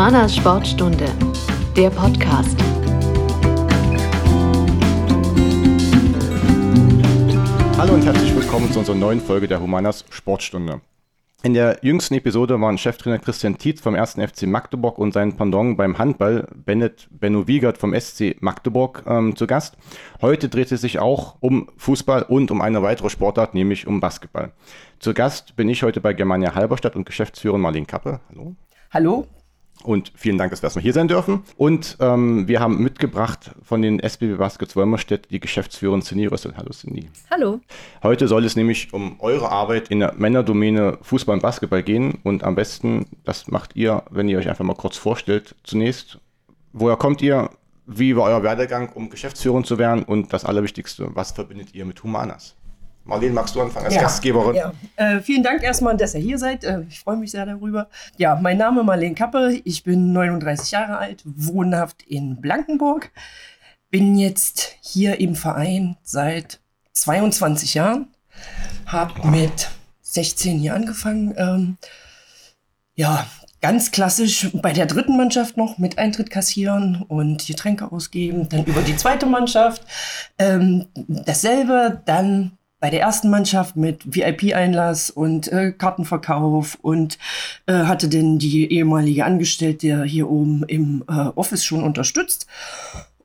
Humanas Sportstunde, der Podcast. Hallo und herzlich willkommen zu unserer neuen Folge der Humanas Sportstunde. In der jüngsten Episode waren Cheftrainer Christian Tietz vom 1. FC Magdeburg und sein Pendant beim Handball Bennett Benno Wiegert vom SC Magdeburg ähm, zu Gast. Heute dreht es sich auch um Fußball und um eine weitere Sportart, nämlich um Basketball. Zu Gast bin ich heute bei Germania Halberstadt und Geschäftsführerin Marlene Kappe. Hallo. Hallo. Und vielen Dank, dass wir erstmal hier sein dürfen. Und ähm, wir haben mitgebracht von den SBB Baskets Wolmerstedt die Geschäftsführerin Cindy Rössel. Hallo Cindy. Hallo. Heute soll es nämlich um eure Arbeit in der Männerdomäne Fußball und Basketball gehen. Und am besten, das macht ihr, wenn ihr euch einfach mal kurz vorstellt. Zunächst, woher kommt ihr? Wie war euer Werdegang, um Geschäftsführerin zu werden? Und das Allerwichtigste, was verbindet ihr mit Humanas? Marlene, magst du anfangen als ja, Gastgeberin? Ja. Äh, vielen Dank erstmal, dass ihr hier seid. Äh, ich freue mich sehr darüber. Ja, mein Name ist Marlene Kappe. Ich bin 39 Jahre alt, wohnhaft in Blankenburg. Bin jetzt hier im Verein seit 22 Jahren. Hab mit 16 Jahren angefangen. Ähm, ja, ganz klassisch bei der dritten Mannschaft noch mit Eintritt kassieren und Getränke ausgeben. Dann über die zweite Mannschaft ähm, dasselbe. Dann bei der ersten Mannschaft mit VIP-Einlass und äh, Kartenverkauf und äh, hatte denn die ehemalige Angestellte hier oben im äh, Office schon unterstützt.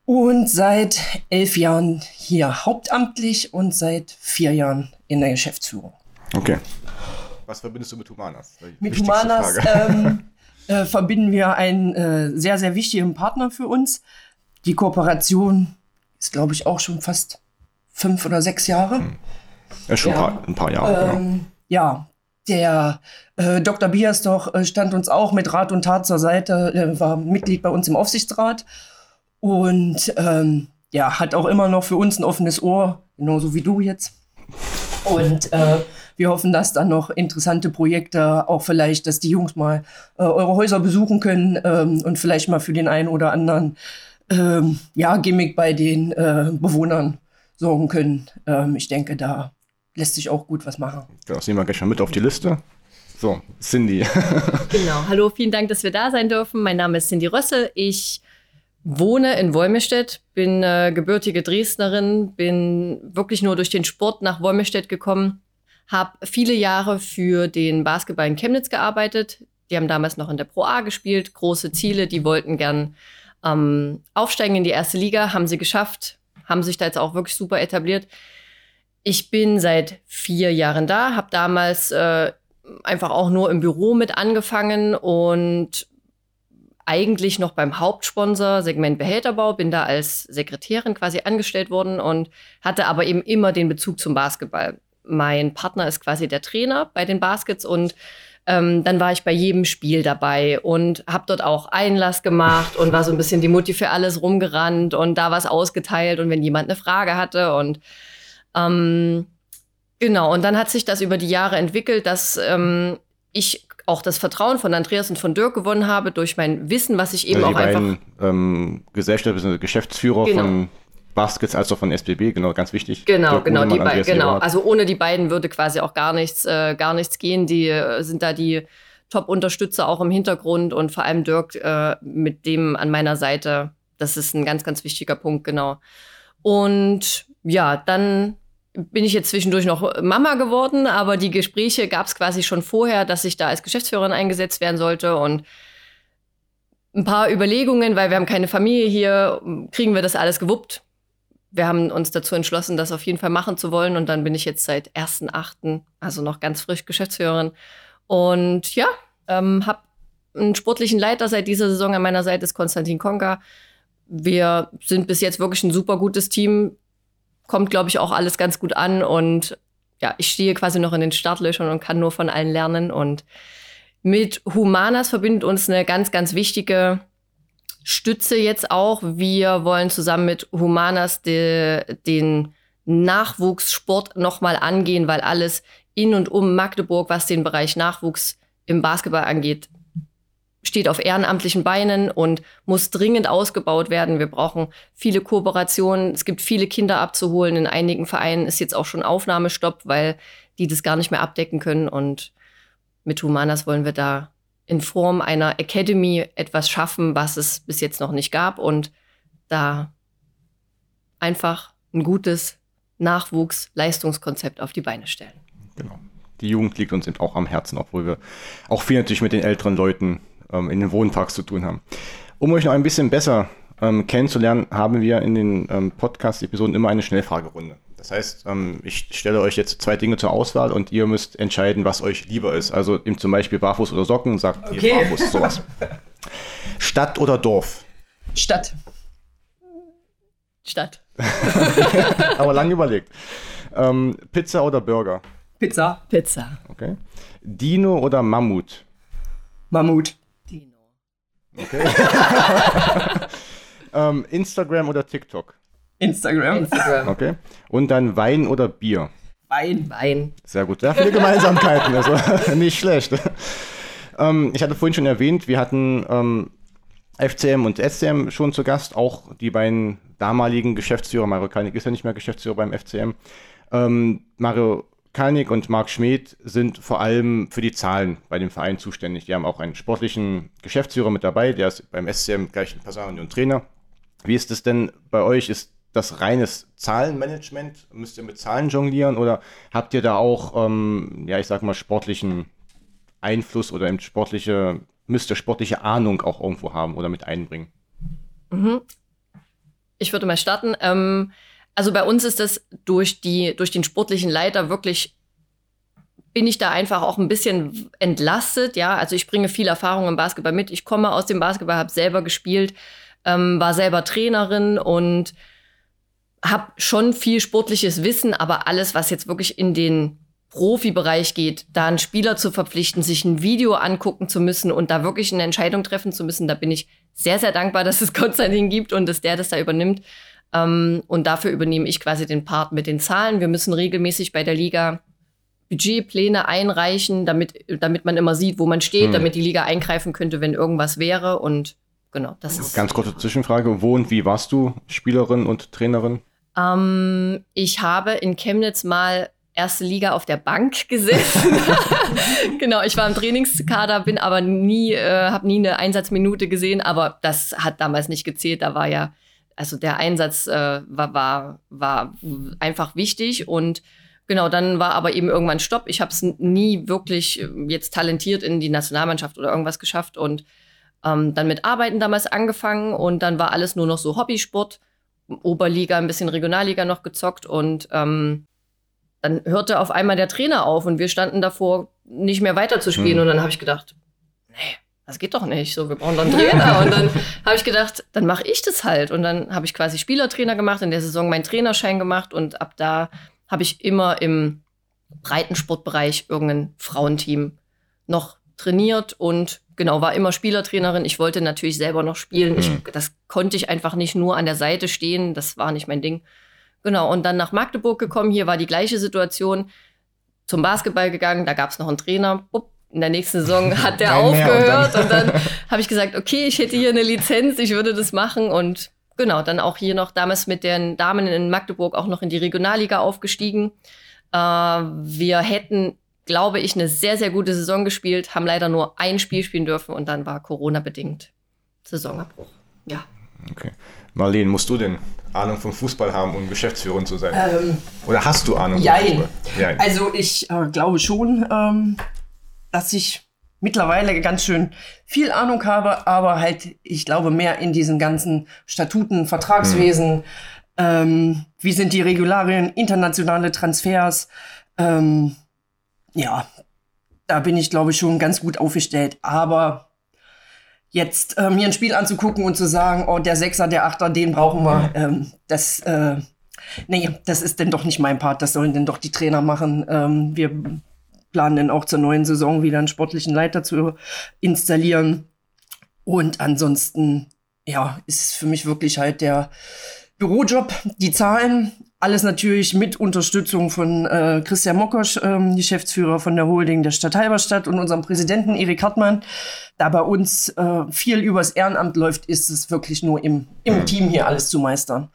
Und seit elf Jahren hier hauptamtlich und seit vier Jahren in der Geschäftsführung. Okay. Was verbindest du mit Humanas? Mit Humanas ähm, äh, verbinden wir einen äh, sehr, sehr wichtigen Partner für uns. Die Kooperation ist, glaube ich, auch schon fast fünf oder sechs Jahre. Hm. Ja, schon ja. ein paar Jahre. Genau. Ähm. Ja, der äh, Dr. Biasdoch äh, stand uns auch mit Rat und Tat zur Seite, er war Mitglied bei uns im Aufsichtsrat und ähm, ja, hat auch immer noch für uns ein offenes Ohr, genauso wie du jetzt. Und äh, wir hoffen, dass dann noch interessante Projekte, auch vielleicht, dass die Jungs mal äh, eure Häuser besuchen können ähm, und vielleicht mal für den einen oder anderen ähm, ja, Gimmick bei den äh, Bewohnern sorgen können. Ähm, ich denke, da lässt sich auch gut was machen. Das nehmen wir gleich mal mit auf die Liste. So, Cindy. genau. Hallo, vielen Dank, dass wir da sein dürfen. Mein Name ist Cindy Rössel. Ich wohne in Wolmestedt, bin äh, gebürtige Dresdnerin, bin wirklich nur durch den Sport nach Wolmestedt gekommen, habe viele Jahre für den Basketball in Chemnitz gearbeitet. Die haben damals noch in der Pro A gespielt, große Ziele, die wollten gern ähm, aufsteigen in die erste Liga, haben sie geschafft, haben sich da jetzt auch wirklich super etabliert. Ich bin seit vier Jahren da, habe damals äh, einfach auch nur im Büro mit angefangen und eigentlich noch beim Hauptsponsor Segment Behälterbau, bin da als Sekretärin quasi angestellt worden und hatte aber eben immer den Bezug zum Basketball. Mein Partner ist quasi der Trainer bei den Baskets und ähm, dann war ich bei jedem Spiel dabei und habe dort auch Einlass gemacht und war so ein bisschen die Mutti für alles rumgerannt und da was ausgeteilt und wenn jemand eine Frage hatte und ähm, genau, und dann hat sich das über die Jahre entwickelt, dass ähm, ich auch das Vertrauen von Andreas und von Dirk gewonnen habe durch mein Wissen, was ich eben also auch beiden, einfach. Ähm, Gesellschaft, Geschäftsführer genau. von Baskets als auch von SBB, genau, ganz wichtig. Genau, Dirk genau, die beiden, genau. Also ohne die beiden würde quasi auch gar nichts, äh, gar nichts gehen. Die äh, sind da die Top-Unterstützer auch im Hintergrund und vor allem Dirk äh, mit dem an meiner Seite. Das ist ein ganz, ganz wichtiger Punkt, genau. Und ja, dann bin ich jetzt zwischendurch noch Mama geworden, aber die Gespräche gab es quasi schon vorher, dass ich da als Geschäftsführerin eingesetzt werden sollte und ein paar Überlegungen, weil wir haben keine Familie hier, kriegen wir das alles gewuppt. Wir haben uns dazu entschlossen, das auf jeden Fall machen zu wollen und dann bin ich jetzt seit 1.8., also noch ganz frisch Geschäftsführerin und ja, ähm, habe einen sportlichen Leiter seit dieser Saison an meiner Seite ist Konstantin Konka. Wir sind bis jetzt wirklich ein super gutes Team kommt, glaube ich, auch alles ganz gut an. Und ja, ich stehe quasi noch in den Startlöchern und kann nur von allen lernen. Und mit Humanas verbindet uns eine ganz, ganz wichtige Stütze jetzt auch. Wir wollen zusammen mit Humanas de, den Nachwuchssport nochmal angehen, weil alles in und um Magdeburg, was den Bereich Nachwuchs im Basketball angeht, steht auf ehrenamtlichen Beinen und muss dringend ausgebaut werden. Wir brauchen viele Kooperationen. Es gibt viele Kinder abzuholen. In einigen Vereinen ist jetzt auch schon Aufnahmestopp, weil die das gar nicht mehr abdecken können. Und mit Humanas wollen wir da in Form einer Academy etwas schaffen, was es bis jetzt noch nicht gab und da einfach ein gutes Nachwuchs-Leistungskonzept auf die Beine stellen. Genau. Die Jugend liegt uns eben auch am Herzen, obwohl wir auch viel natürlich mit den älteren Leuten ähm, in den Wohnparks zu tun haben. Um euch noch ein bisschen besser ähm, kennenzulernen, haben wir in den ähm, Podcast-Episoden immer eine Schnellfragerunde. Das heißt, ähm, ich stelle euch jetzt zwei Dinge zur Auswahl und ihr müsst entscheiden, was euch lieber ist. Also eben zum Beispiel Barfuß oder Socken, sagt okay. ihr Barfuß, sowas. Stadt oder Dorf? Stadt. Stadt. Aber lange überlegt. Ähm, Pizza oder Burger? Pizza. Pizza. Okay. Dino oder Mammut? Mammut. Okay. ähm, Instagram oder TikTok? Instagram. Instagram. Okay. Und dann Wein oder Bier? Wein. Wein. Sehr gut. Sehr viele Gemeinsamkeiten, also nicht schlecht. Ähm, ich hatte vorhin schon erwähnt, wir hatten ähm, FCM und SCM schon zu Gast, auch die beiden damaligen Geschäftsführer, Mario Kalnick ist ja nicht mehr Geschäftsführer beim FCM. Ähm, Mario Kalnick und Marc Schmidt sind vor allem für die Zahlen bei dem Verein zuständig. Die haben auch einen sportlichen Geschäftsführer mit dabei, der ist beim SCM gleich ein Personal und Trainer. Wie ist es denn bei euch? Ist das reines Zahlenmanagement? Müsst ihr mit Zahlen jonglieren oder habt ihr da auch, ähm, ja, ich sag mal, sportlichen Einfluss oder eben sportliche müsst ihr sportliche Ahnung auch irgendwo haben oder mit einbringen? Mhm. Ich würde mal starten. Ähm, also bei uns ist das durch, die, durch den sportlichen Leiter wirklich, bin ich da einfach auch ein bisschen entlastet. Ja, also ich bringe viel Erfahrung im Basketball mit. Ich komme aus dem Basketball, habe selber gespielt, ähm, war selber Trainerin und habe schon viel sportliches Wissen, aber alles, was jetzt wirklich in den Profibereich geht, da einen Spieler zu verpflichten, sich ein Video angucken zu müssen und da wirklich eine Entscheidung treffen zu müssen, da bin ich sehr, sehr dankbar, dass es Konstantin gibt und dass der das da übernimmt. Ähm, und dafür übernehme ich quasi den Part mit den Zahlen. Wir müssen regelmäßig bei der Liga Budgetpläne einreichen, damit, damit man immer sieht, wo man steht, hm. damit die Liga eingreifen könnte, wenn irgendwas wäre. Und genau, das ist. Ganz kurze Zwischenfrage: Wo und wie warst du Spielerin und Trainerin? Ähm, ich habe in Chemnitz mal erste Liga auf der Bank gesessen. genau, ich war im Trainingskader, bin aber nie, äh, habe nie eine Einsatzminute gesehen, aber das hat damals nicht gezählt. Da war ja, also der Einsatz äh, war, war, war einfach wichtig und Genau, dann war aber eben irgendwann Stopp. Ich habe es nie wirklich äh, jetzt talentiert in die Nationalmannschaft oder irgendwas geschafft und ähm, dann mit Arbeiten damals angefangen und dann war alles nur noch so Hobbysport. Oberliga, ein bisschen Regionalliga noch gezockt und ähm, dann hörte auf einmal der Trainer auf und wir standen davor, nicht mehr weiterzuspielen. Hm. Und dann habe ich gedacht, nee, das geht doch nicht. So, wir brauchen doch einen Trainer. und dann habe ich gedacht, dann mache ich das halt. Und dann habe ich quasi Spielertrainer gemacht, in der Saison meinen Trainerschein gemacht und ab da habe ich immer im Breitensportbereich irgendein Frauenteam noch trainiert und genau, war immer Spielertrainerin. Ich wollte natürlich selber noch spielen. Ich, hm. das konnte ich einfach nicht nur an der Seite stehen. Das war nicht mein Ding. Genau, und dann nach Magdeburg gekommen. Hier war die gleiche Situation. Zum Basketball gegangen, da gab es noch einen Trainer. Upp, in der nächsten Saison hat der aufgehört. Und dann, dann habe ich gesagt, okay, ich hätte hier eine Lizenz, ich würde das machen. Und genau, dann auch hier noch damals mit den Damen in Magdeburg auch noch in die Regionalliga aufgestiegen. Äh, wir hätten, glaube ich, eine sehr, sehr gute Saison gespielt, haben leider nur ein Spiel spielen dürfen und dann war Corona-bedingt Saisonabbruch. Ja. Okay. Marlene, musst du denn Ahnung vom Fußball haben, um Geschäftsführerin zu sein? Ähm, Oder hast du Ahnung jein. vom Fußball? Jein. Also ich äh, glaube schon, ähm, dass ich mittlerweile ganz schön viel Ahnung habe, aber halt, ich glaube, mehr in diesen ganzen Statuten, Vertragswesen, hm. ähm, wie sind die Regularien, internationale Transfers, ähm, ja, da bin ich, glaube ich, schon ganz gut aufgestellt. Aber jetzt äh, mir ein Spiel anzugucken und zu sagen, oh, der Sechser, der Achter, den brauchen wir, ähm, das, äh, nee, das ist denn doch nicht mein Part, das sollen denn doch die Trainer machen. Ähm, wir planen dann auch zur neuen Saison wieder einen sportlichen Leiter zu installieren. Und ansonsten, ja, ist für mich wirklich halt der Bürojob, die Zahlen, alles natürlich mit Unterstützung von äh, Christian Mokosch, ähm, Geschäftsführer von der Holding der Stadt Halberstadt und unserem Präsidenten Erik Hartmann. Da bei uns äh, viel übers Ehrenamt läuft, ist es wirklich nur im, im Team hier alles zu meistern.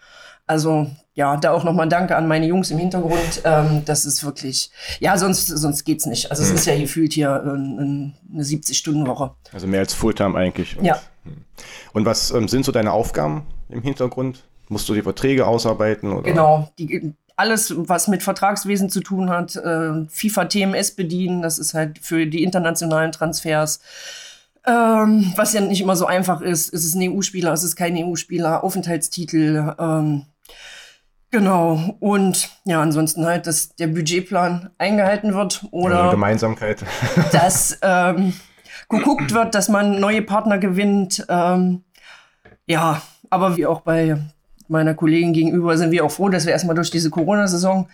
Also ja, da auch nochmal Danke an meine Jungs im Hintergrund. Ähm, das ist wirklich, ja, sonst, sonst geht's nicht. Also es mhm. ist ja gefühlt hier äh, eine 70-Stunden-Woche. Also mehr als Fulltime eigentlich. Und, ja. Hm. Und was ähm, sind so deine Aufgaben im Hintergrund? Musst du die Verträge ausarbeiten? Oder? Genau, die, alles, was mit Vertragswesen zu tun hat, äh, FIFA-TMS bedienen, das ist halt für die internationalen Transfers. Ähm, was ja nicht immer so einfach ist. Ist es ein EU-Spieler, ist es kein EU-Spieler, Aufenthaltstitel, ähm, Genau. Und ja, ansonsten halt, dass der Budgetplan eingehalten wird oder also Gemeinsamkeit. dass ähm, geguckt wird, dass man neue Partner gewinnt. Ähm, ja, aber wie auch bei meiner Kollegin gegenüber sind wir auch froh, dass wir erstmal durch diese Corona-Saison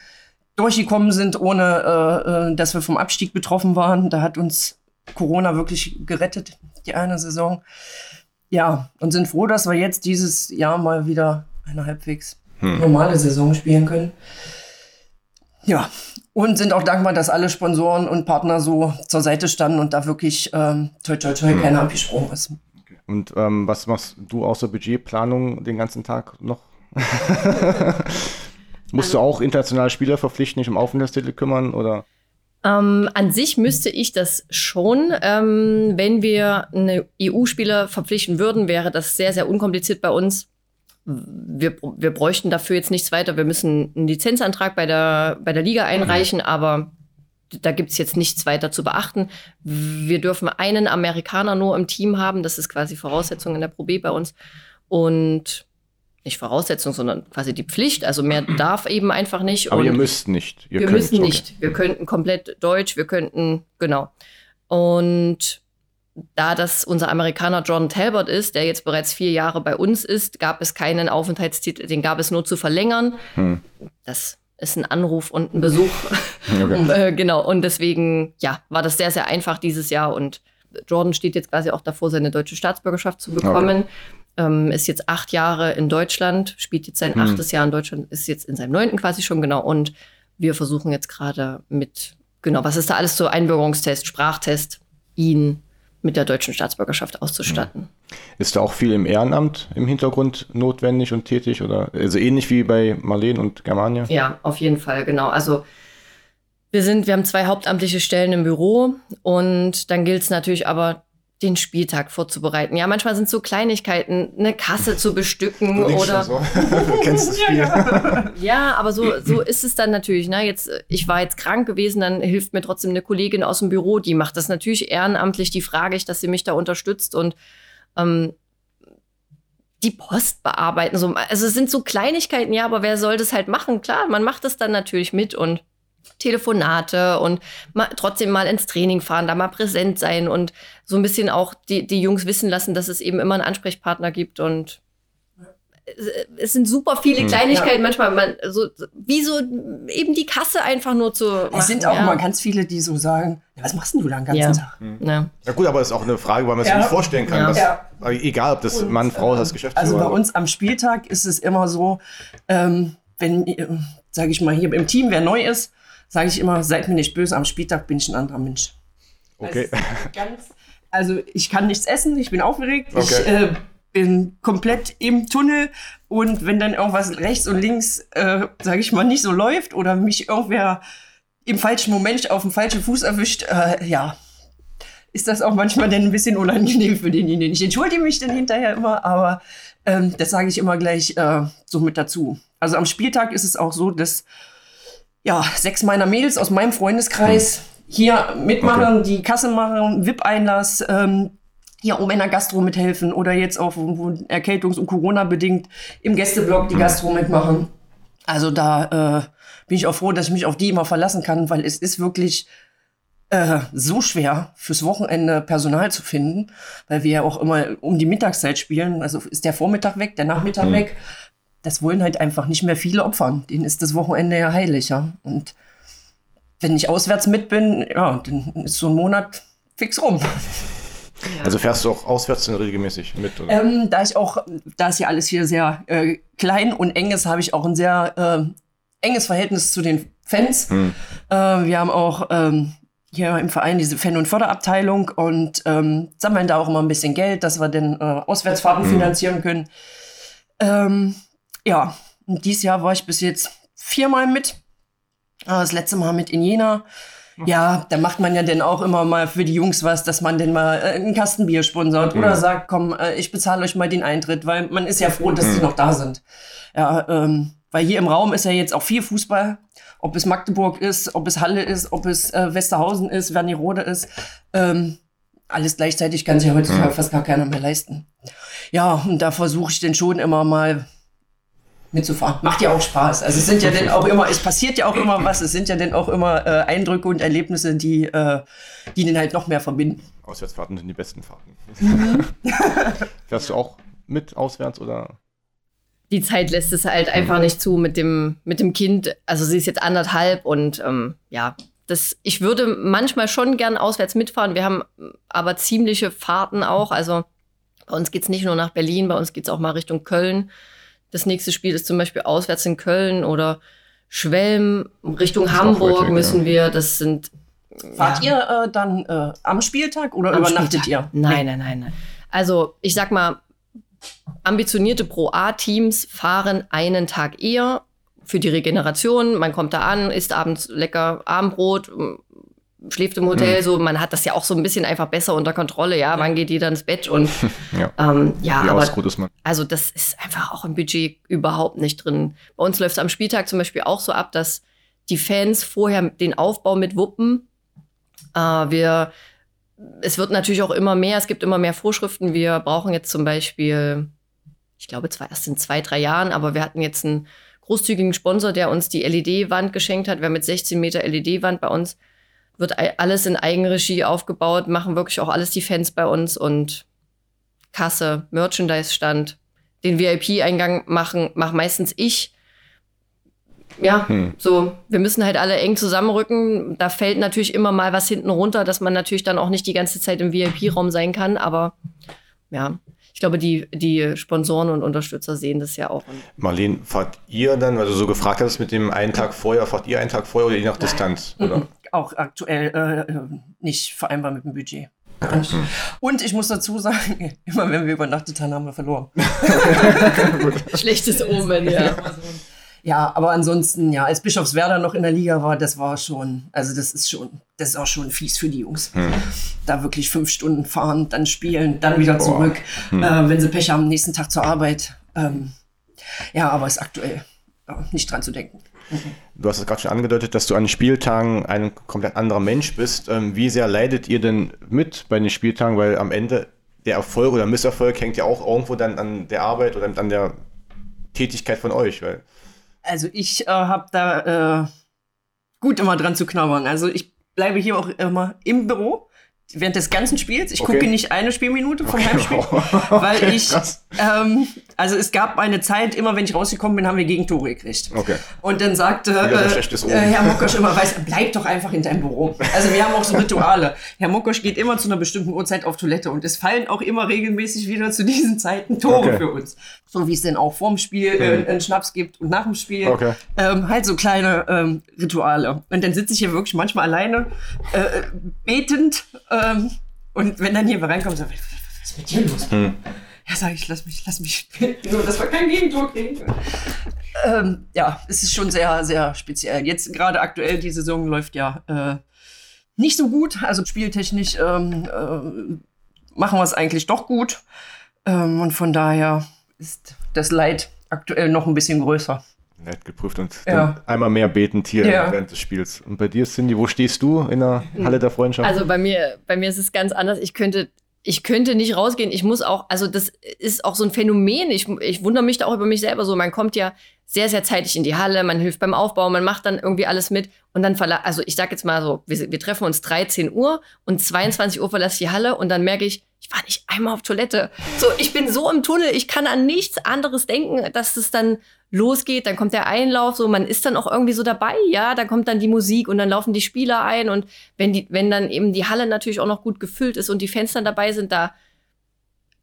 durchgekommen sind, ohne äh, äh, dass wir vom Abstieg betroffen waren. Da hat uns Corona wirklich gerettet, die eine Saison. Ja, und sind froh, dass wir jetzt dieses Jahr mal wieder eine halbwegs hm. normale Saison spielen können. Ja, und sind auch dankbar, dass alle Sponsoren und Partner so zur Seite standen und da wirklich ähm, toi toi toi hm. keiner abgesprungen ist. Und ähm, was machst du außer Budgetplanung den ganzen Tag noch? Musst du auch internationale Spieler verpflichten, nicht um Aufenthaltstitel kümmern oder? Ähm, an sich müsste ich das schon. Ähm, wenn wir eine EU-Spieler verpflichten würden, wäre das sehr, sehr unkompliziert bei uns wir, wir bräuchten dafür jetzt nichts weiter. Wir müssen einen Lizenzantrag bei der, bei der Liga einreichen, mhm. aber da gibt's jetzt nichts weiter zu beachten. Wir dürfen einen Amerikaner nur im Team haben. Das ist quasi Voraussetzung in der Pro B bei uns. Und nicht Voraussetzung, sondern quasi die Pflicht. Also mehr darf eben einfach nicht. Aber Und ihr müsst nicht. Ihr wir könnt, müssen nicht. Okay. Wir könnten komplett Deutsch, wir könnten, genau. Und da das unser Amerikaner John Talbot ist, der jetzt bereits vier Jahre bei uns ist, gab es keinen Aufenthaltstitel, den gab es nur zu verlängern. Hm. Das ist ein Anruf und ein Besuch. Okay. äh, genau, und deswegen, ja, war das sehr, sehr einfach dieses Jahr und Jordan steht jetzt quasi auch davor, seine deutsche Staatsbürgerschaft zu bekommen. Okay. Ähm, ist jetzt acht Jahre in Deutschland, spielt jetzt sein hm. achtes Jahr in Deutschland, ist jetzt in seinem neunten quasi schon genau. Und wir versuchen jetzt gerade mit, genau, was ist da alles so Einbürgerungstest, Sprachtest, ihn mit der deutschen Staatsbürgerschaft auszustatten. Ist da auch viel im Ehrenamt im Hintergrund notwendig und tätig oder also ähnlich wie bei Marleen und Germania? Ja, auf jeden Fall, genau. Also wir sind, wir haben zwei hauptamtliche Stellen im Büro und dann gilt es natürlich aber den Spieltag vorzubereiten. Ja, manchmal sind so Kleinigkeiten, eine Kasse zu bestücken oder. So. kennst das Spiel. ja, aber so, so ist es dann natürlich. Ne? Jetzt, ich war jetzt krank gewesen, dann hilft mir trotzdem eine Kollegin aus dem Büro, die macht das natürlich ehrenamtlich, die frage ich, dass sie mich da unterstützt und ähm, die Post bearbeiten. So, also es sind so Kleinigkeiten, ja, aber wer soll das halt machen? Klar, man macht das dann natürlich mit und Telefonate und mal, trotzdem mal ins Training fahren, da mal präsent sein und so ein bisschen auch die, die Jungs wissen lassen, dass es eben immer einen Ansprechpartner gibt und es sind super viele hm. Kleinigkeiten, ja. manchmal man, so, wie so eben die Kasse einfach nur zu. Machen. Es sind auch ja. immer ganz viele, die so sagen: ja, Was machst du da den ganzen ja. Tag? Mhm. Ja. ja. gut, aber es ist auch eine Frage, weil man sich nicht vorstellen kann. Dass, egal, ob das und, Mann, Frau, das Geschäftsführer. Also bei uns am Spieltag ist es immer so, ähm, wenn, sage ich mal, hier im Team wer neu ist, sage ich immer, seid mir nicht böse, am Spieltag bin ich ein anderer Mensch. Okay. Also, ganz, also ich kann nichts essen, ich bin aufgeregt, okay. ich äh, bin komplett im Tunnel und wenn dann irgendwas rechts und links, äh, sage ich mal, nicht so läuft oder mich irgendwer im falschen Moment auf dem falschen Fuß erwischt, äh, ja, ist das auch manchmal dann ein bisschen unangenehm für denjenigen. Ich entschuldige mich dann hinterher immer, aber ähm, das sage ich immer gleich äh, so mit dazu. Also am Spieltag ist es auch so, dass ja, sechs meiner Mädels aus meinem Freundeskreis hier mitmachen, okay. die Kasse machen, VIP-Einlass, ähm, hier um in der Gastro mithelfen oder jetzt auch wo Erkältungs- und Corona-bedingt im Gästeblock die Gastro mitmachen. Also da äh, bin ich auch froh, dass ich mich auf die immer verlassen kann, weil es ist wirklich äh, so schwer fürs Wochenende Personal zu finden, weil wir ja auch immer um die Mittagszeit spielen. Also ist der Vormittag weg, der Nachmittag mhm. weg das wollen halt einfach nicht mehr viele opfern. Denen ist das Wochenende ja heilig, ja. Und wenn ich auswärts mit bin, ja, dann ist so ein Monat fix rum. Also fährst du auch auswärts regelmäßig mit? Ähm, da ich auch, da es ja alles hier sehr äh, klein und eng ist, habe ich auch ein sehr äh, enges Verhältnis zu den Fans. Hm. Äh, wir haben auch ähm, hier im Verein diese Fan- und Förderabteilung und ähm, sammeln da auch immer ein bisschen Geld, dass wir dann äh, Auswärtsfahrten hm. finanzieren können. Ja, Und dieses Jahr war ich bis jetzt viermal mit. Ah, das letzte Mal mit in Jena. Ja, da macht man ja dann auch immer mal für die Jungs was, dass man denn mal äh, einen Kastenbier sponsort mhm. oder sagt, komm, äh, ich bezahle euch mal den Eintritt, weil man ist ja froh, dass mhm. die noch da sind. Ja, ähm, weil hier im Raum ist ja jetzt auch viel Fußball. Ob es Magdeburg ist, ob es Halle ist, ob es äh, Westerhausen ist, Wernigerode ist. Ähm, alles gleichzeitig kann sich heutzutage mhm. fast gar keiner mehr leisten. Ja, und da versuche ich denn schon immer mal mitzufahren. Macht ja auch Spaß. Also es sind ja dann auch immer, es passiert ja auch immer was, es sind ja dann auch immer äh, Eindrücke und Erlebnisse, die, äh, die den halt noch mehr verbinden. Auswärtsfahrten sind die besten Fahrten. Mhm. Fährst du auch mit auswärts oder? Die Zeit lässt es halt einfach nicht zu mit dem, mit dem Kind. Also sie ist jetzt anderthalb und ähm, ja, das, ich würde manchmal schon gern auswärts mitfahren. Wir haben aber ziemliche Fahrten auch. Also bei uns geht es nicht nur nach Berlin, bei uns geht es auch mal Richtung Köln. Das nächste Spiel ist zum Beispiel auswärts in Köln oder Schwelm, Richtung Hamburg häufig, müssen wir. Das sind. Fahrt ja. ihr äh, dann äh, am Spieltag oder am übernachtet Spieltag. ihr? Nein, nein, nein, nein. Also ich sag mal, ambitionierte Pro A-Teams fahren einen Tag eher für die Regeneration. Man kommt da an, isst abends lecker Abendbrot, schläft im Hotel, mhm. so man hat das ja auch so ein bisschen einfach besser unter Kontrolle, ja, wann geht jeder ins Bett und ja, ähm, ja Wie aber ist man? also das ist einfach auch im Budget überhaupt nicht drin. Bei uns läuft es am Spieltag zum Beispiel auch so ab, dass die Fans vorher den Aufbau mit wuppen. Äh, wir, es wird natürlich auch immer mehr, es gibt immer mehr Vorschriften. Wir brauchen jetzt zum Beispiel, ich glaube zwar erst in zwei, drei Jahren, aber wir hatten jetzt einen großzügigen Sponsor, der uns die LED-Wand geschenkt hat. Wir haben mit 16 Meter LED-Wand bei uns wird alles in Eigenregie aufgebaut, machen wirklich auch alles die Fans bei uns und Kasse, Merchandise-Stand, den VIP-Eingang machen, mach meistens ich. Ja, hm. so, wir müssen halt alle eng zusammenrücken. Da fällt natürlich immer mal was hinten runter, dass man natürlich dann auch nicht die ganze Zeit im VIP-Raum sein kann, aber ja, ich glaube, die, die Sponsoren und Unterstützer sehen das ja auch. Marlene, fahrt ihr dann, weil du so gefragt hast mit dem einen Tag vorher, fahrt ihr einen Tag vorher oder je nach Distanz? Oder? Auch aktuell äh, äh, nicht vereinbar mit dem Budget. Und ich muss dazu sagen, immer wenn wir übernachtet haben, haben wir verloren. Schlechtes Omen, ja. Ja, aber ansonsten, ja, als Bischofswerder noch in der Liga war, das war schon, also das ist schon, das ist auch schon fies für die Jungs. Hm. Da wirklich fünf Stunden fahren, dann spielen, dann wieder zurück, hm. äh, wenn sie Pech haben, nächsten Tag zur Arbeit. Ähm, ja, aber ist aktuell nicht dran zu denken. Du hast es gerade schon angedeutet, dass du an Spieltagen ein komplett anderer Mensch bist. Ähm, wie sehr leidet ihr denn mit bei den Spieltagen? Weil am Ende der Erfolg oder Misserfolg hängt ja auch irgendwo dann an der Arbeit oder an der Tätigkeit von euch. Weil also ich äh, habe da äh, gut immer dran zu knabbern. Also ich bleibe hier auch immer im Büro während des ganzen Spiels. Ich okay. gucke nicht eine Spielminute vom okay. Heimspiel, weil okay, ich, ähm, also es gab eine Zeit, immer wenn ich rausgekommen bin, haben wir Gegentore gekriegt. Okay. Und dann sagte äh, äh, Herr Mokosch immer, weiß, bleib doch einfach in deinem Büro. Also wir haben auch so Rituale. Herr Mokosch geht immer zu einer bestimmten Uhrzeit auf Toilette und es fallen auch immer regelmäßig wieder zu diesen Zeiten Tore für uns. So wie es denn auch vorm Spiel äh, mhm. einen Schnaps gibt und nach dem Spiel. Okay. Ähm, halt so kleine ähm, Rituale. Und dann sitze ich hier wirklich manchmal alleine, äh, betend, ähm, und wenn dann hier reinkommt, sagt, was ist mit dir los? Hm. Ja, sag ich, lass mich, lass mich so, dass wir kein Gegentor kriegen. Ähm, ja, es ist schon sehr, sehr speziell. Jetzt gerade aktuell, die Saison läuft ja äh, nicht so gut. Also spieltechnisch ähm, äh, machen wir es eigentlich doch gut. Ähm, und von daher ist das Leid aktuell noch ein bisschen größer nett geprüft und ja. einmal mehr betend hier ja. während des Spiels. Und bei dir, Cindy, wo stehst du in der Halle der Freundschaft? Also bei mir, bei mir ist es ganz anders. Ich könnte, ich könnte nicht rausgehen. Ich muss auch, also das ist auch so ein Phänomen. Ich, ich wundere mich da auch über mich selber so. Man kommt ja sehr, sehr zeitig in die Halle, man hilft beim Aufbau, man macht dann irgendwie alles mit und dann verla also ich sag jetzt mal so, wir, wir treffen uns 13 Uhr und 22 Uhr verlasse ich die Halle und dann merke ich, ich war nicht einmal auf Toilette. So, ich bin so im Tunnel, ich kann an nichts anderes denken, dass es dann losgeht, dann kommt der Einlauf, so man ist dann auch irgendwie so dabei, ja, da kommt dann die Musik und dann laufen die Spieler ein und wenn die, wenn dann eben die Halle natürlich auch noch gut gefüllt ist und die dann dabei sind, da,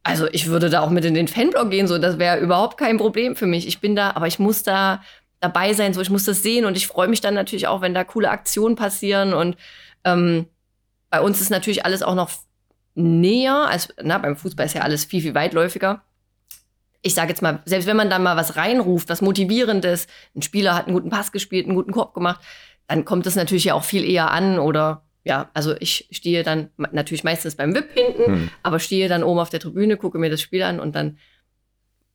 also ich würde da auch mit in den Fanblock gehen, so das wäre überhaupt kein Problem für mich. Ich bin da, aber ich muss da dabei sein, so ich muss das sehen und ich freue mich dann natürlich auch, wenn da coole Aktionen passieren und ähm, bei uns ist natürlich alles auch noch näher, als na, beim Fußball ist ja alles viel, viel weitläufiger. ich sage jetzt mal, selbst wenn man da mal was reinruft, was motivierendes, ein Spieler hat einen guten Pass gespielt, einen guten Korb gemacht, dann kommt es natürlich ja auch viel eher an oder ja, also ich stehe dann natürlich meistens beim VIP hinten, hm. aber stehe dann oben auf der Tribüne, gucke mir das Spiel an und dann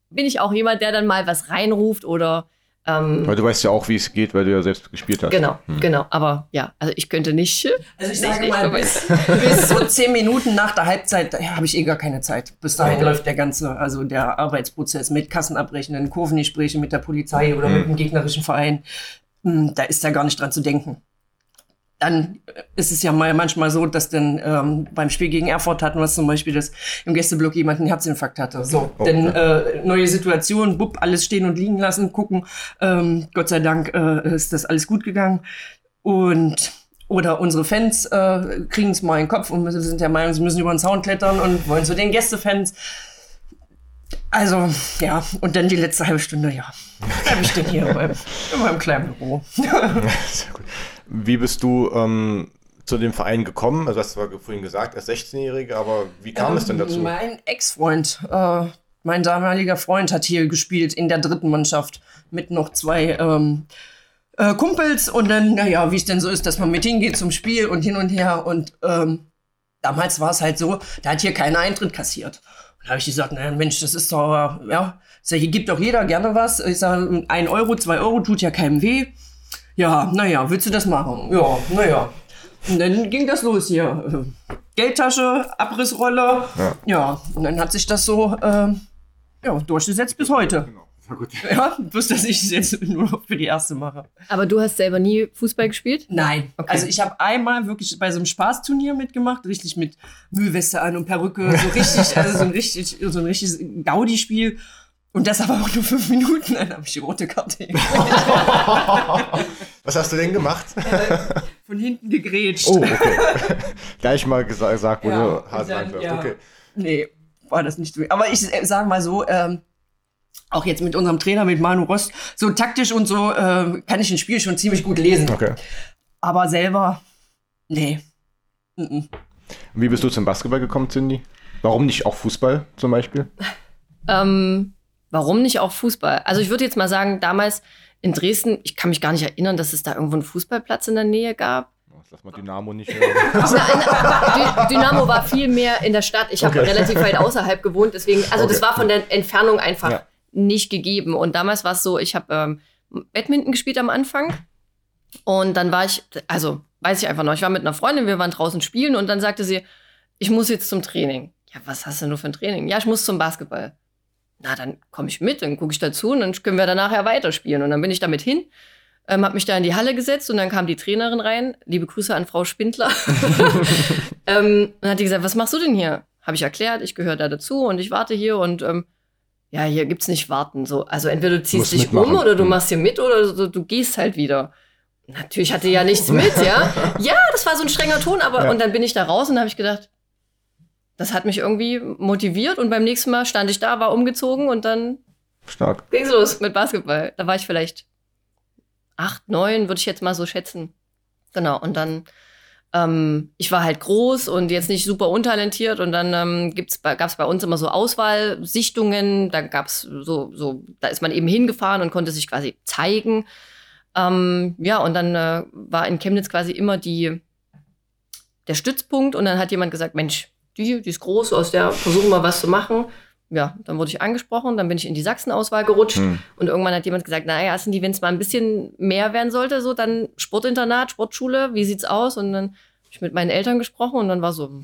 bin ich auch jemand, der dann mal was reinruft oder ähm, weil du weißt ja auch, wie es geht, weil du ja selbst gespielt hast. Genau, hm. genau. Aber ja, also ich könnte nicht. Also ich sage mal, bis, bis, so zehn Minuten nach der Halbzeit ja, habe ich eh gar keine Zeit. Bis dahin okay. läuft der ganze, also der Arbeitsprozess mit Kassenabrechnen, Kurvengespräche mit der Polizei oder hm. mit dem gegnerischen Verein. Hm, da ist ja gar nicht dran zu denken dann ist es ja mal manchmal so, dass dann ähm, beim Spiel gegen Erfurt hatten wir zum Beispiel, dass im Gästeblock jemand einen Herzinfarkt hatte. So, oh, dann äh, neue Situation, bupp, alles stehen und liegen lassen, gucken. Ähm, Gott sei Dank äh, ist das alles gut gegangen. Und oder unsere Fans äh, kriegen es mal in den Kopf und sind der Meinung, sie müssen über den Zaun klettern und wollen zu den Gästefans. Also, ja, und dann die letzte halbe Stunde, ja. Bleib ich denn hier in meinem kleinen Büro. Sehr gut. Wie bist du ähm, zu dem Verein gekommen? Also, hast du vorhin gesagt, als 16-Jährige, aber wie kam ähm, es denn dazu? Ähm, mein Ex-Freund, äh, mein damaliger Freund hat hier gespielt in der dritten Mannschaft mit noch zwei ähm, äh, Kumpels und dann, naja, wie es denn so ist, dass man mit hingeht zum Spiel und hin und her und ähm, damals war es halt so, da hat hier keiner Eintritt kassiert. Da habe ich gesagt, naja, Mensch, das ist doch, ja, ich sag, hier gibt doch jeder gerne was. Ich sage, ein Euro, zwei Euro tut ja keinem weh. Ja, naja, willst du das machen? Ja, naja. Und dann ging das los hier. Geldtasche, Abrissrolle. Ja, ja und dann hat sich das so äh, ja, durchgesetzt bis heute. Genau. Ja, bloß, dass ich es jetzt nur noch für die erste mache. Aber du hast selber nie Fußball gespielt? Nein. Okay. Also ich habe einmal wirklich bei so einem Spaßturnier mitgemacht, richtig mit Müllweste an und Perücke, so richtig, also so ein richtig, so ein richtiges Gaudi-Spiel. Und das aber auch nur fünf Minuten, dann habe ich die rote Karte. Was hast du denn gemacht? Äh, von hinten gegrätscht. Oh, okay. Gleich mal gesagt, wo ja, du Hase ja. Okay. Nee, war das nicht so. Aber ich äh, sage mal so, ähm, auch jetzt mit unserem Trainer, mit Manu Rost, so taktisch und so äh, kann ich ein Spiel schon ziemlich gut lesen. Okay. Aber selber, nee. Mm -mm. Wie bist du zum Basketball gekommen, Cindy? Warum nicht auch Fußball zum Beispiel? ähm, warum nicht auch Fußball? Also ich würde jetzt mal sagen, damals in Dresden, ich kann mich gar nicht erinnern, dass es da irgendwo einen Fußballplatz in der Nähe gab. Lass mal Dynamo nicht hören. Dynamo war viel mehr in der Stadt. Ich habe okay. relativ weit außerhalb gewohnt, deswegen, also okay. das war von der Entfernung einfach ja nicht gegeben. Und damals war es so, ich habe ähm, Badminton gespielt am Anfang. Und dann war ich, also weiß ich einfach noch, ich war mit einer Freundin, wir waren draußen spielen und dann sagte sie, ich muss jetzt zum Training. Ja, was hast du denn nur für ein Training? Ja, ich muss zum Basketball. Na, dann komme ich mit, dann gucke ich dazu und dann können wir danach ja weiterspielen. Und dann bin ich damit hin, ähm, habe mich da in die Halle gesetzt und dann kam die Trainerin rein. Liebe Grüße an Frau Spindler. ähm, und hat die gesagt, was machst du denn hier? Habe ich erklärt, ich gehöre da dazu und ich warte hier und ähm, ja, hier gibt's nicht warten. So, also entweder du ziehst dich mitmachen. um oder du hm. machst hier mit oder du, du gehst halt wieder. Natürlich hatte ja nichts mit, ja. Ja, das war so ein strenger Ton, aber ja. und dann bin ich da raus und habe ich gedacht, das hat mich irgendwie motiviert und beim nächsten Mal stand ich da, war umgezogen und dann Stark. ging's los mit Basketball. Da war ich vielleicht acht, neun, würde ich jetzt mal so schätzen. Genau, und dann ähm, ich war halt groß und jetzt nicht super untalentiert und dann ähm, gab es bei uns immer so Auswahlsichtungen, da gab es so, so, da ist man eben hingefahren und konnte sich quasi zeigen. Ähm, ja, und dann äh, war in Chemnitz quasi immer die, der Stützpunkt und dann hat jemand gesagt, Mensch, die, die ist groß, aus der versuchen wir was zu machen. Ja, dann wurde ich angesprochen, dann bin ich in die Sachsenauswahl gerutscht hm. und irgendwann hat jemand gesagt, naja, sind die, wenn es mal ein bisschen mehr werden sollte, so dann Sportinternat, Sportschule, wie sieht's aus? Und dann habe ich mit meinen Eltern gesprochen und dann war so,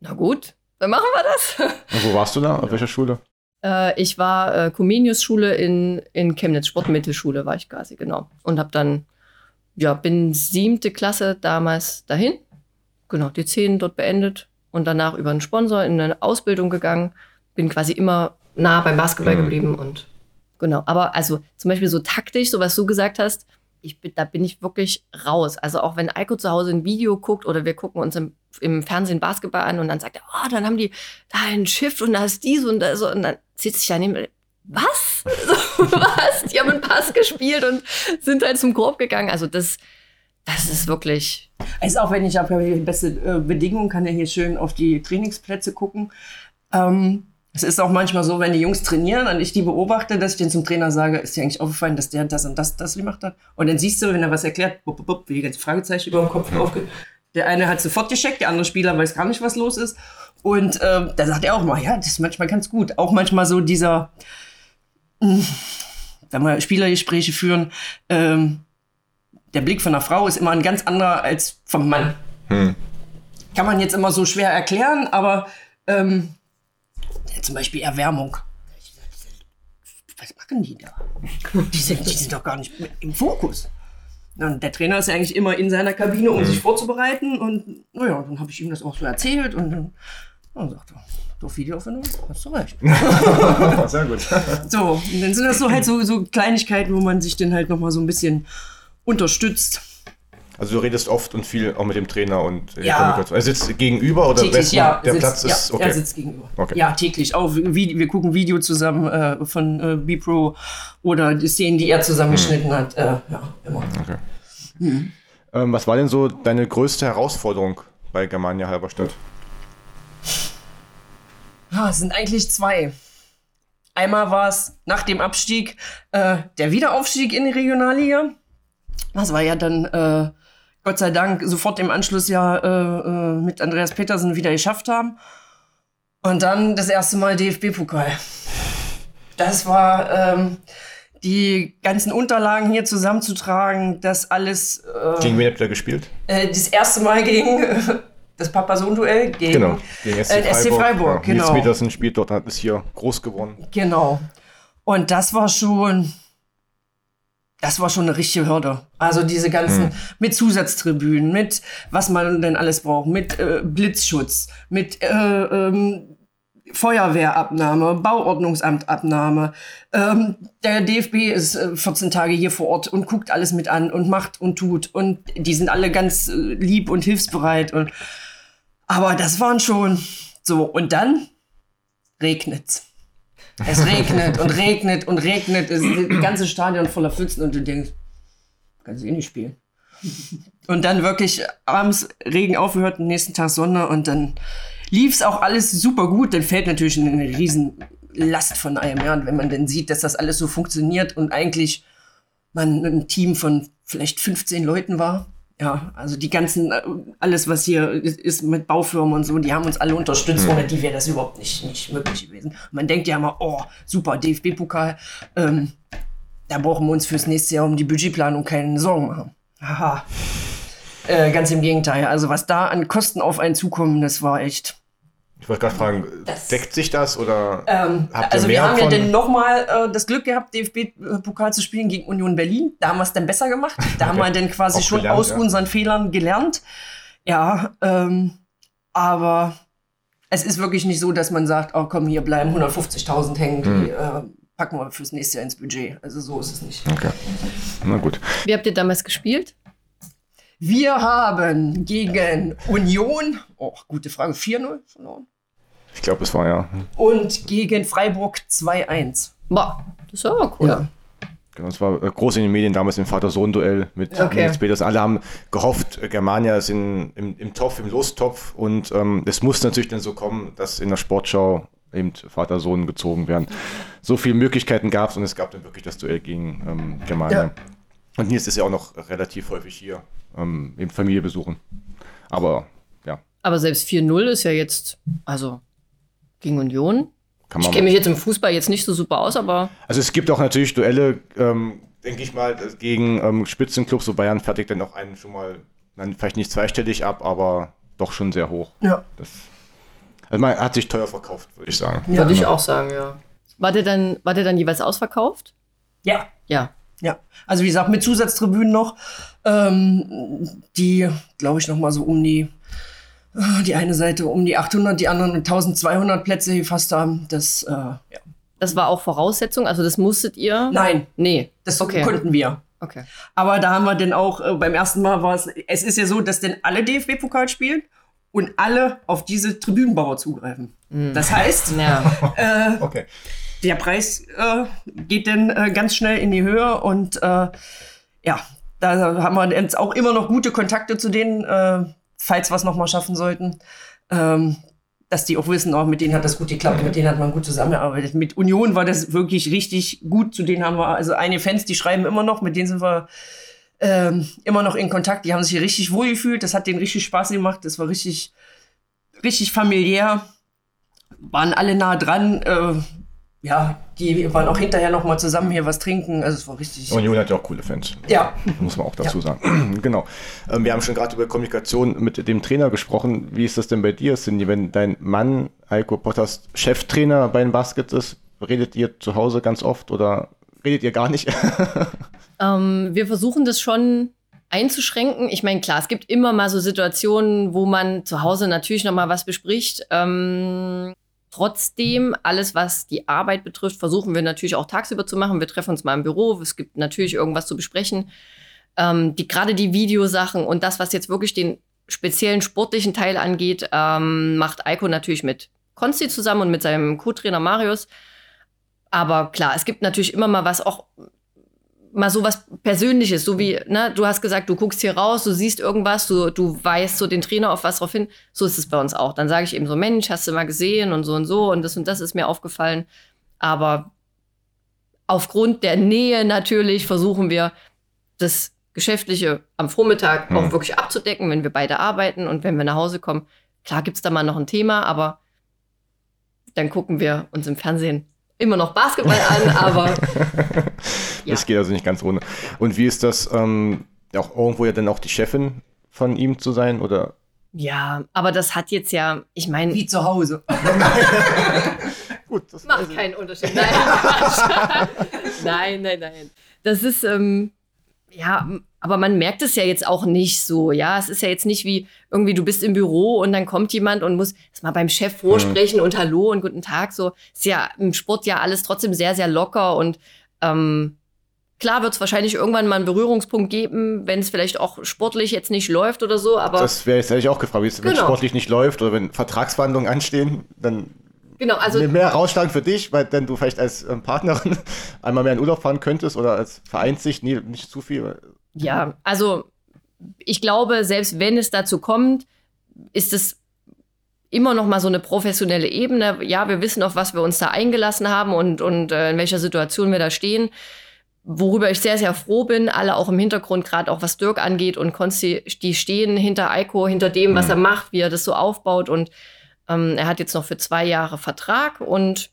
na gut, dann machen wir das. Und wo warst du da? Auf welcher Schule? Äh, ich war äh, Comenius-Schule in, in Chemnitz, Sportmittelschule war ich quasi, genau. Und habe dann, ja, bin siebte Klasse damals dahin, genau, die zehn dort beendet und danach über einen Sponsor in eine Ausbildung gegangen bin quasi immer nah beim Basketball mhm. geblieben und genau. Aber also zum Beispiel so taktisch, so was du gesagt hast, ich bin, da bin ich wirklich raus. Also auch wenn Eiko zu Hause ein Video guckt oder wir gucken uns im, im Fernsehen Basketball an und dann sagt er, oh, dann haben die da ein Schiff und da ist dies und da so und dann sitzt sich daneben, was? So, was? Die haben einen Pass gespielt und sind halt zum Korb gegangen. Also das, das ist wirklich. Es ist auch wenn ich habe die beste äh, Bedingungen, kann er hier schön auf die Trainingsplätze gucken. Ähm, Es ist auch manchmal so, wenn die Jungs trainieren und ich die beobachte, dass ich den zum Trainer sage, ist dir eigentlich aufgefallen, dass der das und das das gemacht hat? Und dann siehst du, wenn er was erklärt, bup, bup, bup, wie die ganze Fragezeichen über dem Kopf aufgeht. Der eine hat sofort gecheckt, der andere Spieler weiß gar nicht, was los ist. Und ähm, da sagt er auch mal, ja, das ist manchmal ganz gut. Auch manchmal so dieser, mh, hm, wenn wir Spielergespräche führen, ähm, der Blick von einer Frau ist immer ein ganz anderer als vom Mann. Hm. Kann man jetzt immer so schwer erklären, aber ähm, zum Beispiel Erwärmung. Was machen die da? Die sind, die sind doch gar nicht im Fokus. Und der Trainer ist ja eigentlich immer in seiner Kabine, um mhm. sich vorzubereiten. Und naja, dann habe ich ihm das auch so erzählt und dann, dann sagt er, doch Videoaufnahme, hast du recht. Sehr gut. So, und dann sind das so halt so, so Kleinigkeiten, wo man sich dann halt nochmal so ein bisschen unterstützt. Also du redest oft und viel auch mit dem Trainer und ja. Kommunikation. Er sitzt gegenüber oder täglich, ja, der sitzt, Platz ist okay. Er sitzt gegenüber. Okay. Ja, täglich. Auch wir, gucken Video zusammen äh, von äh, B-Pro oder die Szenen, die er zusammengeschnitten hm. hat. Äh, ja, immer. Okay. Hm. Ähm, was war denn so deine größte Herausforderung bei Germania Halberstadt? Ja, es sind eigentlich zwei. Einmal war es nach dem Abstieg äh, der Wiederaufstieg in die Regionalliga. Das war ja dann äh, Gott sei Dank sofort im Anschluss ja äh, äh, mit Andreas Petersen wieder geschafft haben. Und dann das erste Mal DFB-Pokal. Das war ähm, die ganzen Unterlagen hier zusammenzutragen, das alles. Äh, gegen wen habt ihr gespielt? Äh, das erste Mal gegen das Papa-Sohn-Duell gegen, genau, gegen SC Freiburg. SC Freiburg ja, genau. Nils Petersen spielt dort, hat es hier groß gewonnen. Genau. Und das war schon das war schon eine richtige Hürde. Also diese ganzen, hm. mit Zusatztribünen, mit was man denn alles braucht, mit äh, Blitzschutz, mit äh, ähm, Feuerwehrabnahme, Bauordnungsamtabnahme. Ähm, der DFB ist äh, 14 Tage hier vor Ort und guckt alles mit an und macht und tut. Und die sind alle ganz äh, lieb und hilfsbereit. Und, aber das waren schon so. Und dann regnet's. Es regnet und regnet und regnet. Es ist das ganze Stadion voller Pfützen und du denkst, kannst du eh nicht spielen. Und dann wirklich abends Regen aufgehört, am nächsten Tag Sonne und dann lief es auch alles super gut. Dann fällt natürlich eine riesen Last von einem. Ja. Und wenn man dann sieht, dass das alles so funktioniert und eigentlich man ein Team von vielleicht 15 Leuten war, ja, also die ganzen, äh, alles was hier ist mit Baufirmen und so, die haben uns alle unterstützt, ohne die wäre das überhaupt nicht, nicht möglich gewesen. Man denkt ja immer, oh, super, DFB-Pokal, ähm, da brauchen wir uns fürs nächste Jahr um die Budgetplanung keine Sorgen machen. Haha. Äh, ganz im Gegenteil. Also was da an Kosten auf einen zukommen, das war echt ich wollte gerade fragen, das, deckt sich das oder ähm, habt ihr Also wir haben ja dann nochmal äh, das Glück gehabt, DFB-Pokal zu spielen gegen Union Berlin. Da haben wir es dann besser gemacht. Da haben wir dann quasi Auch schon gelernt, aus ja. unseren Fehlern gelernt. Ja, ähm, aber es ist wirklich nicht so, dass man sagt, oh komm, hier bleiben 150.000 hängen, die hm. äh, packen wir fürs nächste Jahr ins Budget. Also so ist es nicht. Okay, na gut. Wie habt ihr damals gespielt? Wir haben gegen Union, oh, gute Frage, 4-0 verloren. Ich glaube, es war ja. Und gegen Freiburg 2-1. Boah, das ist aber cool. Ja. Genau, es war äh, groß in den Medien damals im Vater-Sohn-Duell mit okay. Nils Peters. Alle haben gehofft, äh, Germania ist in, im, im Topf, im Lostopf. Und ähm, es muss natürlich dann so kommen, dass in der Sportschau eben Vater-Sohn gezogen werden. So viele Möglichkeiten gab es und es gab dann wirklich das Duell gegen ähm, Germania. Ja. Und Nils ist ja auch noch relativ häufig hier, ähm, eben Familie besuchen. Aber ja. Aber selbst 4-0 ist ja jetzt, also gegen Union. ich kenne mich jetzt im Fußball jetzt nicht so super aus, aber. Also es gibt auch natürlich Duelle, ähm, denke ich mal, gegen ähm, Spitzenclubs, so Bayern fertigt dann auch einen schon mal, dann vielleicht nicht zweistellig ab, aber doch schon sehr hoch. Ja. Das, also man hat sich teuer verkauft, würde ich sagen. Ja. Würde ich auch sagen, ja. War der dann, war der dann jeweils ausverkauft? Ja. Ja. Ja, also wie gesagt, mit Zusatztribünen noch, ähm, die, glaube ich, noch mal so um die die eine Seite um die 800, die anderen 1200 Plätze gefasst haben. Das, äh, ja. Das war auch Voraussetzung, also das musstet ihr? Nein. Nee. Das okay. konnten wir. Okay. Aber da haben wir dann auch, äh, beim ersten Mal war es, es ist ja so, dass denn alle DFB-Pokal spielen und alle auf diese Tribünenbauer zugreifen. Mhm. Das heißt, ja. äh, okay. der Preis äh, geht dann äh, ganz schnell in die Höhe und äh, ja, da haben wir jetzt auch immer noch gute Kontakte zu denen falls wir es nochmal schaffen sollten. Ähm, dass die auch wissen, auch mit denen hat das gut geklappt, mit denen hat man gut zusammengearbeitet. Mit Union war das wirklich richtig gut. Zu denen haben wir, also einige Fans, die schreiben immer noch, mit denen sind wir ähm, immer noch in Kontakt. Die haben sich hier richtig wohl gefühlt. Das hat denen richtig Spaß gemacht. Das war richtig, richtig familiär. Waren alle nah dran. Äh, ja, die waren auch hinterher noch mal zusammen hier was trinken. Also es war richtig. Union hat ja auch coole Fans. Ja. Muss man auch dazu ja. sagen. genau. Ähm, wir haben schon gerade über Kommunikation mit dem Trainer gesprochen. Wie ist das denn bei dir, Cindy, wenn dein Mann, Heiko Potters, Cheftrainer bei den Baskets ist? Redet ihr zu Hause ganz oft oder redet ihr gar nicht? ähm, wir versuchen das schon einzuschränken. Ich meine, klar, es gibt immer mal so Situationen, wo man zu Hause natürlich noch mal was bespricht. Ähm, Trotzdem, alles, was die Arbeit betrifft, versuchen wir natürlich auch tagsüber zu machen. Wir treffen uns mal im Büro. Es gibt natürlich irgendwas zu besprechen. Ähm, die, gerade die Videosachen und das, was jetzt wirklich den speziellen sportlichen Teil angeht, ähm, macht Eiko natürlich mit Konsti zusammen und mit seinem Co-Trainer Marius. Aber klar, es gibt natürlich immer mal was auch mal so was Persönliches, so wie, ne, du hast gesagt, du guckst hier raus, du siehst irgendwas, du, du weißt so den Trainer auf was drauf hin. So ist es bei uns auch. Dann sage ich eben so, Mensch, hast du mal gesehen und so und so und das und das ist mir aufgefallen. Aber aufgrund der Nähe natürlich versuchen wir, das Geschäftliche am Vormittag mhm. auch wirklich abzudecken, wenn wir beide arbeiten und wenn wir nach Hause kommen. Klar gibt's da mal noch ein Thema, aber dann gucken wir uns im Fernsehen immer noch Basketball an, aber. ja. Das geht also nicht ganz ohne. Und wie ist das, ähm, auch irgendwo ja dann auch die Chefin von ihm zu sein oder? Ja, aber das hat jetzt ja, ich meine. Wie zu Hause. Gut, das macht keinen Unterschied. Nein, nein, nein, nein. Das ist, ähm, ja, aber man merkt es ja jetzt auch nicht so, ja. Es ist ja jetzt nicht wie irgendwie, du bist im Büro und dann kommt jemand und muss erst mal beim Chef vorsprechen mhm. und Hallo und guten Tag. So ist ja im Sport ja alles trotzdem sehr, sehr locker und ähm, Klar wird es wahrscheinlich irgendwann mal einen Berührungspunkt geben, wenn es vielleicht auch sportlich jetzt nicht läuft oder so, aber. Das wäre jetzt hätte ich auch gefragt, wie es genau. sportlich nicht läuft oder wenn Vertragsverhandlungen anstehen, dann Genau, also mehr rausschlagen für dich, weil dann du vielleicht als ähm, Partnerin einmal mehr in Urlaub fahren könntest oder als Vereinssicht, nee, nicht zu viel. Ja, also ich glaube, selbst wenn es dazu kommt, ist es immer noch mal so eine professionelle Ebene. Ja, wir wissen, auf was wir uns da eingelassen haben und, und äh, in welcher Situation wir da stehen. Worüber ich sehr, sehr froh bin, alle auch im Hintergrund, gerade auch was Dirk angeht und Konsti, die stehen hinter Eiko, hinter dem, was mhm. er macht, wie er das so aufbaut. Und ähm, er hat jetzt noch für zwei Jahre Vertrag und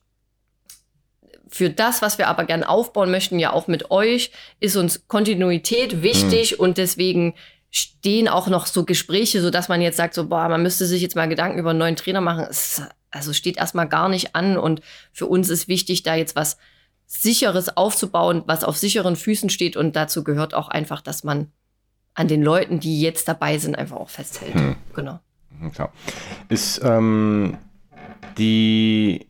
für das, was wir aber gern aufbauen möchten, ja auch mit euch, ist uns Kontinuität wichtig mhm. und deswegen stehen auch noch so Gespräche, so dass man jetzt sagt, so, boah, man müsste sich jetzt mal Gedanken über einen neuen Trainer machen. Es, also steht erstmal gar nicht an und für uns ist wichtig, da jetzt was Sicheres aufzubauen, was auf sicheren Füßen steht und dazu gehört auch einfach, dass man an den Leuten, die jetzt dabei sind, einfach auch festhält. Mhm. Genau. Klar. Ist ähm, die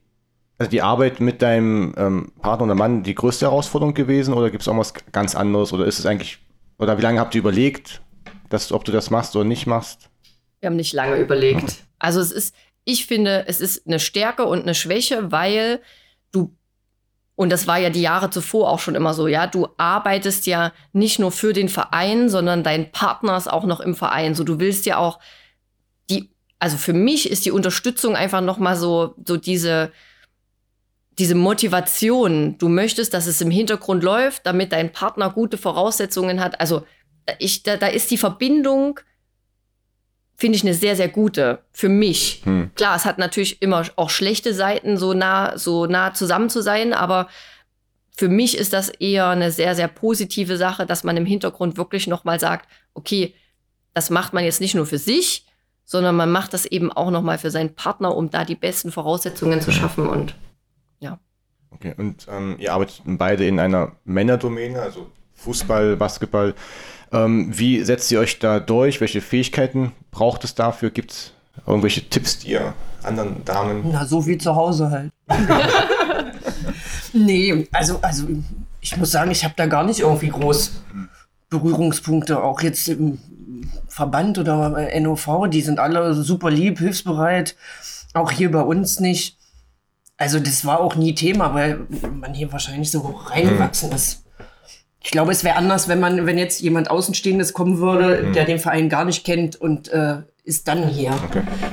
also die Arbeit mit deinem ähm, Partner oder Mann die größte Herausforderung gewesen oder gibt es auch was ganz anderes oder ist es eigentlich, oder wie lange habt ihr überlegt, dass, ob du das machst oder nicht machst? Wir haben nicht lange überlegt. Also es ist, ich finde, es ist eine Stärke und eine Schwäche, weil du, und das war ja die Jahre zuvor auch schon immer so, ja, du arbeitest ja nicht nur für den Verein, sondern dein Partner ist auch noch im Verein. So, du willst ja auch also für mich ist die Unterstützung einfach nochmal so, so diese, diese Motivation, du möchtest, dass es im Hintergrund läuft, damit dein Partner gute Voraussetzungen hat. Also ich, da, da ist die Verbindung, finde ich, eine sehr, sehr gute für mich. Hm. Klar, es hat natürlich immer auch schlechte Seiten, so nah, so nah zusammen zu sein, aber für mich ist das eher eine sehr, sehr positive Sache, dass man im Hintergrund wirklich nochmal sagt, okay, das macht man jetzt nicht nur für sich, sondern man macht das eben auch nochmal für seinen Partner, um da die besten Voraussetzungen zu schaffen und ja. Okay, und ähm, ihr arbeitet beide in einer Männerdomäne, also Fußball, Basketball. Ähm, wie setzt ihr euch da durch? Welche Fähigkeiten braucht es dafür? Gibt es irgendwelche Tipps, die ihr anderen Damen. Na, so wie zu Hause halt. nee, also, also ich muss sagen, ich habe da gar nicht irgendwie groß Berührungspunkte. Auch jetzt im Verband oder NOV, die sind alle super lieb, hilfsbereit. Auch hier bei uns nicht. Also das war auch nie Thema, weil man hier wahrscheinlich so reingewachsen ist. ich glaube, es wäre anders, wenn man, wenn jetzt jemand Außenstehendes kommen würde, Mhm. der den Verein gar nicht kennt und äh, ist dann hier.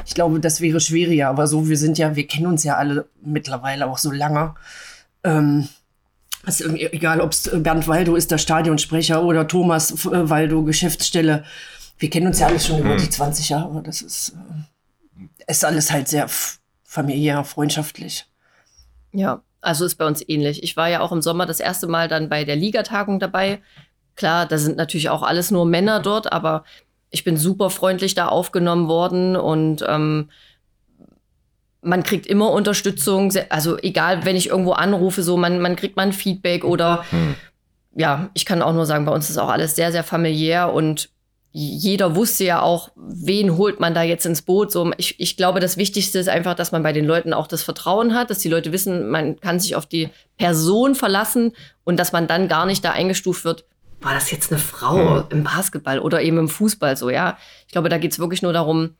Ich glaube, das wäre schwieriger. Aber so, wir sind ja, wir kennen uns ja alle mittlerweile auch so lange. Ähm, ist egal, ob es Bernd Waldo ist, der Stadionsprecher, oder Thomas äh, Waldo, Geschäftsstelle. Wir kennen uns ja alles schon über die 20 Jahre. Das ist, äh, ist alles halt sehr familiär, freundschaftlich. Ja, also ist bei uns ähnlich. Ich war ja auch im Sommer das erste Mal dann bei der Ligatagung dabei. Klar, da sind natürlich auch alles nur Männer dort, aber ich bin super freundlich da aufgenommen worden und ähm, man kriegt immer Unterstützung. Also egal, wenn ich irgendwo anrufe, so man, man kriegt mal ein Feedback oder ja, ich kann auch nur sagen, bei uns ist auch alles sehr, sehr familiär und jeder wusste ja auch, wen holt man da jetzt ins Boot. So, ich, ich glaube, das Wichtigste ist einfach, dass man bei den Leuten auch das Vertrauen hat, dass die Leute wissen, man kann sich auf die Person verlassen und dass man dann gar nicht da eingestuft wird. War das jetzt eine Frau im Basketball oder eben im Fußball so, ja? Ich glaube, da geht es wirklich nur darum,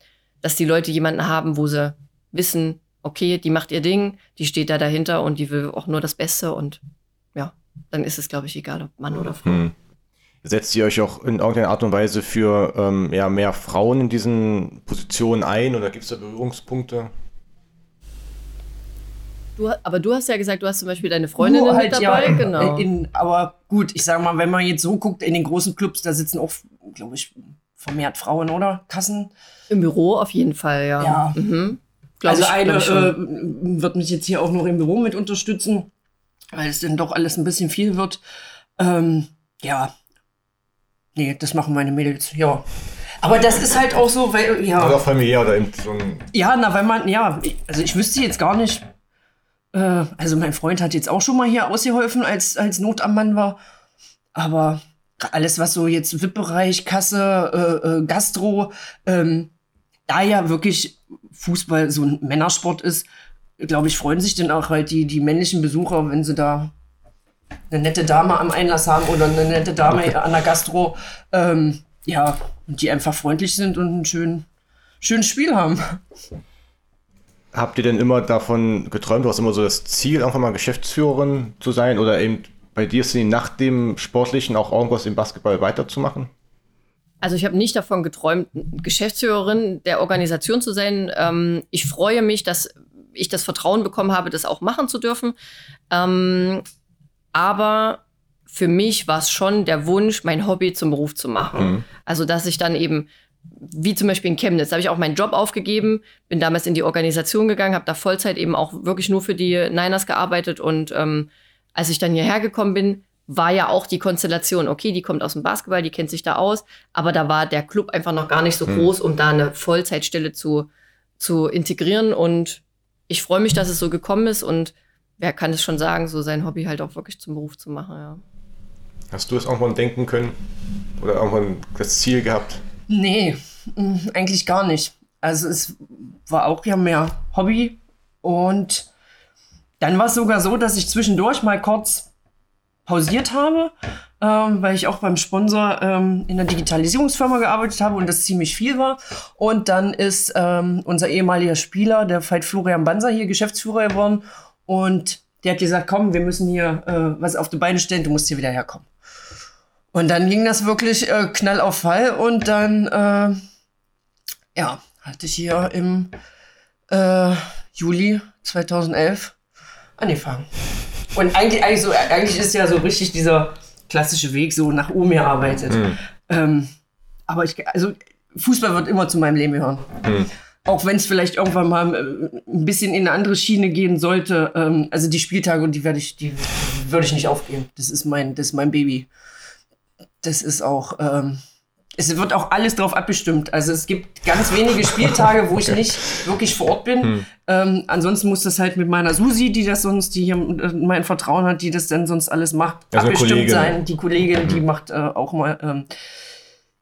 dass die Leute jemanden haben, wo sie wissen, okay, die macht ihr Ding, die steht da dahinter und die will auch nur das Beste und ja, dann ist es, glaube ich, egal, ob Mann oder Frau. Hm. Setzt ihr euch auch in irgendeiner Art und Weise für ähm, ja, mehr Frauen in diesen Positionen ein oder gibt es da Berührungspunkte? Du, aber du hast ja gesagt, du hast zum Beispiel deine Freundinnen Nur mit dabei, ja, genau. In, aber gut, ich sage mal, wenn man jetzt so guckt, in den großen Clubs, da sitzen auch, glaube ich, vermehrt Frauen, oder? Kassen. Im Büro auf jeden Fall, ja. Ja. Mhm. Also ich- eine äh, wird mich jetzt hier auch noch im Büro mit unterstützen, weil es dann doch alles ein bisschen viel wird. Ähm, ja. Nee, das machen meine Mädels, ja. Aber das ist halt auch so, weil, ja. Oder familiär oder eben so ein. Ja, na, weil man, ja, also ich wüsste jetzt gar nicht. Äh, also mein Freund hat jetzt auch schon mal hier ausgeholfen, als, als Not am Mann war. Aber alles, was so jetzt VIP-Bereich, Kasse, äh, äh, Gastro, ähm, da ja wirklich Fußball so ein Männersport ist, glaube ich, freuen sich dann auch halt die, die männlichen Besucher, wenn sie da eine nette Dame am Einlass haben oder eine nette Dame an der Gastro. Ähm, ja, die einfach freundlich sind und ein schön, schönes Spiel haben. Habt ihr denn immer davon geträumt, du hast immer so das Ziel, irgendwann mal Geschäftsführerin zu sein oder eben bei dir ist sie nach dem Sportlichen auch irgendwas im Basketball weiterzumachen? Also ich habe nicht davon geträumt, Geschäftsführerin der Organisation zu sein. Ähm, ich freue mich, dass ich das Vertrauen bekommen habe, das auch machen zu dürfen. Ähm, aber für mich war es schon der Wunsch, mein Hobby zum Beruf zu machen. Also dass ich dann eben, wie zum Beispiel in Chemnitz, habe ich auch meinen Job aufgegeben, bin damals in die Organisation gegangen, habe da Vollzeit eben auch wirklich nur für die Niners gearbeitet und ähm, als ich dann hierher gekommen bin, war ja auch die Konstellation, okay, die kommt aus dem Basketball, die kennt sich da aus, aber da war der Club einfach noch gar nicht so groß, um da eine Vollzeitstelle zu, zu integrieren. Und ich freue mich, dass es so gekommen ist und wer kann es schon sagen, so sein Hobby halt auch wirklich zum Beruf zu machen, ja. Hast du es irgendwann denken können oder irgendwann das Ziel gehabt? Nee, mh, eigentlich gar nicht. Also es war auch ja mehr Hobby und dann war es sogar so, dass ich zwischendurch mal kurz pausiert habe, ähm, weil ich auch beim Sponsor ähm, in der Digitalisierungsfirma gearbeitet habe und das ziemlich viel war. Und dann ist ähm, unser ehemaliger Spieler, der Veit Florian Banser, hier Geschäftsführer geworden und der hat gesagt, komm, wir müssen hier äh, was auf die Beine stellen, du musst hier wieder herkommen. Und dann ging das wirklich äh, Knall auf Fall und dann, äh, ja, hatte ich hier im äh, Juli 2011 angefangen. Und eigentlich, eigentlich, so, eigentlich ist ja so richtig dieser klassische Weg so nach oben gearbeitet. Ähm, aber ich, also Fußball wird immer zu meinem Leben gehören. Auch wenn es vielleicht irgendwann mal äh, ein bisschen in eine andere Schiene gehen sollte. Ähm, also die Spieltage und die werde ich, die würde ich nicht aufgeben. Das ist mein, das ist mein Baby. Das ist auch, ähm, es wird auch alles darauf abbestimmt. Also es gibt ganz wenige Spieltage, wo ich nicht wirklich vor Ort bin. Ähm, ansonsten muss das halt mit meiner Susi, die das sonst, die hier äh, mein Vertrauen hat, die das dann sonst alles macht, Also abbestimmt Kollegin. sein. Die Kollegin, die macht äh, auch mal, ähm,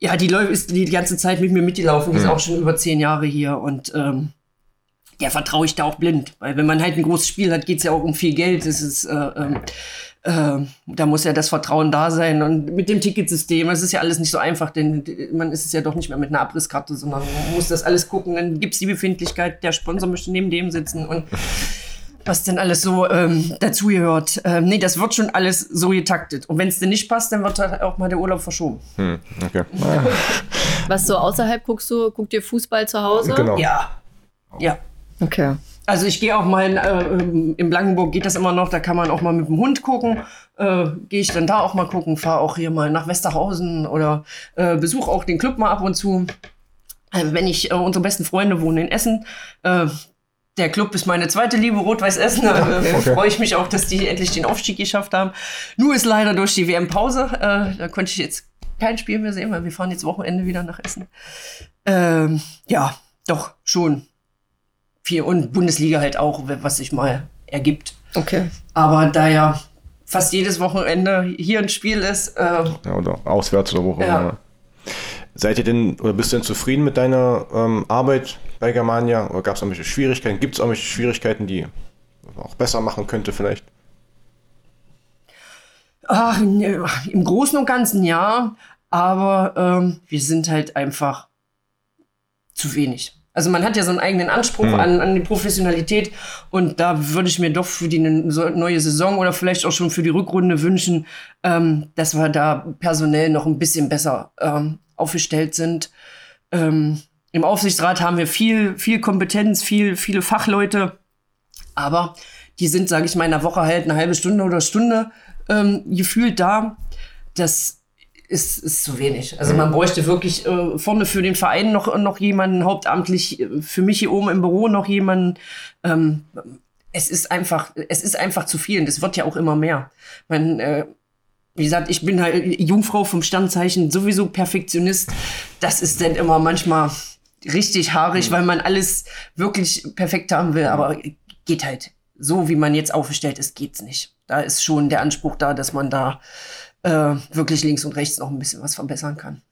ja, die läuft, ist die ganze Zeit mit mir mitgelaufen, die ist auch schon über zehn Jahre hier und ähm, der vertraue ich da auch blind. Weil wenn man halt ein großes Spiel hat, geht es ja auch um viel Geld. Das ist, äh, ähm, äh, da muss ja das Vertrauen da sein. Und mit dem Ticketsystem, es ist ja alles nicht so einfach, denn man ist es ja doch nicht mehr mit einer Abrisskarte, sondern man muss das alles gucken. Dann gibt es die Befindlichkeit, der Sponsor möchte neben dem sitzen. Und was denn alles so ähm, dazugehört. Ähm, nee, das wird schon alles so getaktet. Und wenn es dir nicht passt, dann wird halt auch mal der Urlaub verschoben. Hm, okay. was so außerhalb guckst du, guckt ihr Fußball zu Hause? Genau. Ja. Ja. Okay. Also ich gehe auch mal in, äh, ähm, in Blankenburg geht das immer noch, da kann man auch mal mit dem Hund gucken. Äh, gehe ich dann da auch mal gucken, fahre auch hier mal nach Westerhausen oder äh, besuche auch den Club mal ab und zu. Äh, wenn ich, äh, unsere besten Freunde wohnen in Essen, äh, der Club ist meine zweite Liebe, Rot-Weiß Essen. Da äh, okay. freue ich mich auch, dass die endlich den Aufstieg geschafft haben. Nur ist leider durch die WM-Pause, äh, da konnte ich jetzt kein Spiel mehr sehen, weil wir fahren jetzt Wochenende wieder nach Essen. Ähm, ja, doch, schon viel. Und Bundesliga halt auch, was sich mal ergibt. Okay. Aber da ja fast jedes Wochenende hier ein Spiel ist. Äh, ja, oder auswärts oder wo ja. Seid ihr denn oder bist du denn zufrieden mit deiner ähm, Arbeit bei Germania? Oder gab es irgendwelche Schwierigkeiten? Gibt es irgendwelche Schwierigkeiten, die man auch besser machen könnte vielleicht? Ach, im Großen und Ganzen ja, aber ähm, wir sind halt einfach zu wenig. Also man hat ja so einen eigenen Anspruch mhm. an, an die Professionalität und da würde ich mir doch für die neue Saison oder vielleicht auch schon für die Rückrunde wünschen, ähm, dass wir da personell noch ein bisschen besser ähm, aufgestellt sind. Ähm, Im Aufsichtsrat haben wir viel, viel Kompetenz, viel, viele Fachleute, aber die sind, sage ich mal, in der Woche halt eine halbe Stunde oder Stunde ähm, gefühlt da. Das ist, ist zu wenig. Also man bräuchte wirklich äh, vorne für den Verein noch, noch jemanden, hauptamtlich äh, für mich hier oben im Büro noch jemanden. Ähm, es ist einfach, es ist einfach zu viel und es wird ja auch immer mehr. Man, äh, wie gesagt, ich bin halt Jungfrau vom Standzeichen, sowieso Perfektionist. Das ist dann immer manchmal richtig haarig, mhm. weil man alles wirklich perfekt haben will, aber geht halt. So wie man jetzt aufgestellt ist, geht's nicht. Da ist schon der Anspruch da, dass man da äh, wirklich links und rechts noch ein bisschen was verbessern kann.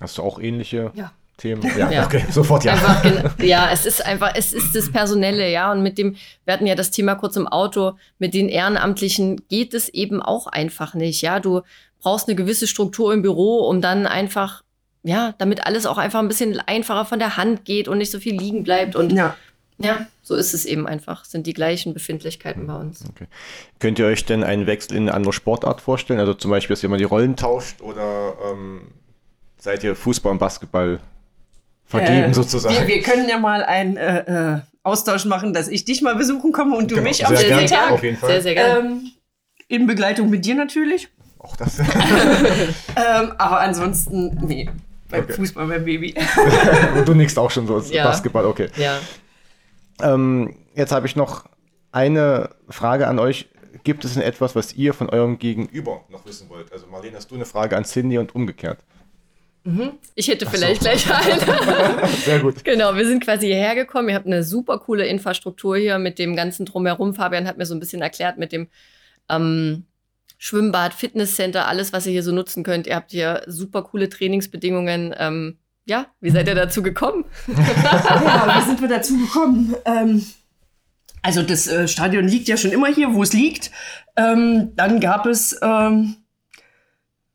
Hast du auch ähnliche ja. Themen? Ja, ja. okay, sofort ja. Einfach, ja, es ist einfach, es ist das Personelle, ja. Und mit dem, wir hatten ja das Thema kurz im Auto, mit den Ehrenamtlichen geht es eben auch einfach nicht, ja. Du brauchst eine gewisse Struktur im Büro, um dann einfach, ja, damit alles auch einfach ein bisschen einfacher von der Hand geht und nicht so viel liegen bleibt. Und ja. Ja, so ist es eben einfach. Sind die gleichen Befindlichkeiten bei uns. Okay. Könnt ihr euch denn einen Wechsel in eine andere Sportart vorstellen? Also zum Beispiel, dass ihr mal die Rollen tauscht oder ähm, seid ihr Fußball und Basketball vergeben äh, sozusagen? Wir, wir, können ja mal einen äh, äh, Austausch machen, dass ich dich mal besuchen komme und du genau. mich am sehr, sehr Tag. Auf jeden Fall. Sehr, sehr gerne. Ähm, in Begleitung mit dir natürlich. Auch das. ähm, aber ansonsten, nee. Beim okay. Fußball, beim Baby. und du nickst auch schon so ja. Basketball, okay. Ja. Ähm, jetzt habe ich noch eine Frage an euch. Gibt es denn etwas, was ihr von eurem Gegenüber noch wissen wollt? Also Marlene, hast du eine Frage an Cindy und umgekehrt? Mhm. Ich hätte vielleicht so. gleich eine. Sehr gut. Genau, wir sind quasi hierher gekommen. Ihr habt eine super coole Infrastruktur hier mit dem ganzen Drumherum. Fabian hat mir so ein bisschen erklärt mit dem ähm, Schwimmbad, Fitnesscenter, alles, was ihr hier so nutzen könnt. Ihr habt hier super coole Trainingsbedingungen. Ähm, ja, wie seid ihr dazu gekommen? ja, wie sind wir dazu gekommen? Ähm, also das äh, Stadion liegt ja schon immer hier, wo es liegt. Ähm, dann gab es ähm,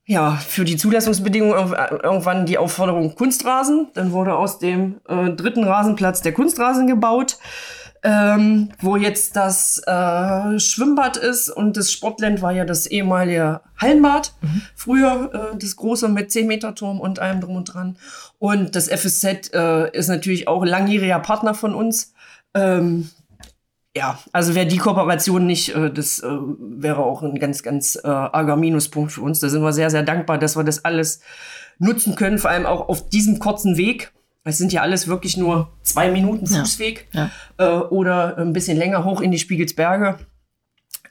ja für die Zulassungsbedingungen irgendwann die Aufforderung Kunstrasen. Dann wurde aus dem äh, dritten Rasenplatz der Kunstrasen gebaut ähm, wo jetzt das äh, Schwimmbad ist und das Sportland war ja das ehemalige Hallenbad. Mhm. Früher äh, das große mit 10 Meter Turm und allem drum und dran. Und das FSZ äh, ist natürlich auch langjähriger Partner von uns. Ähm, ja, also wäre die Kooperation nicht, äh, das äh, wäre auch ein ganz, ganz äh, arger Minuspunkt für uns. Da sind wir sehr, sehr dankbar, dass wir das alles nutzen können, vor allem auch auf diesem kurzen Weg. Es sind ja alles wirklich nur zwei Minuten Fußweg ja, ja. Äh, oder ein bisschen länger hoch in die Spiegelsberge.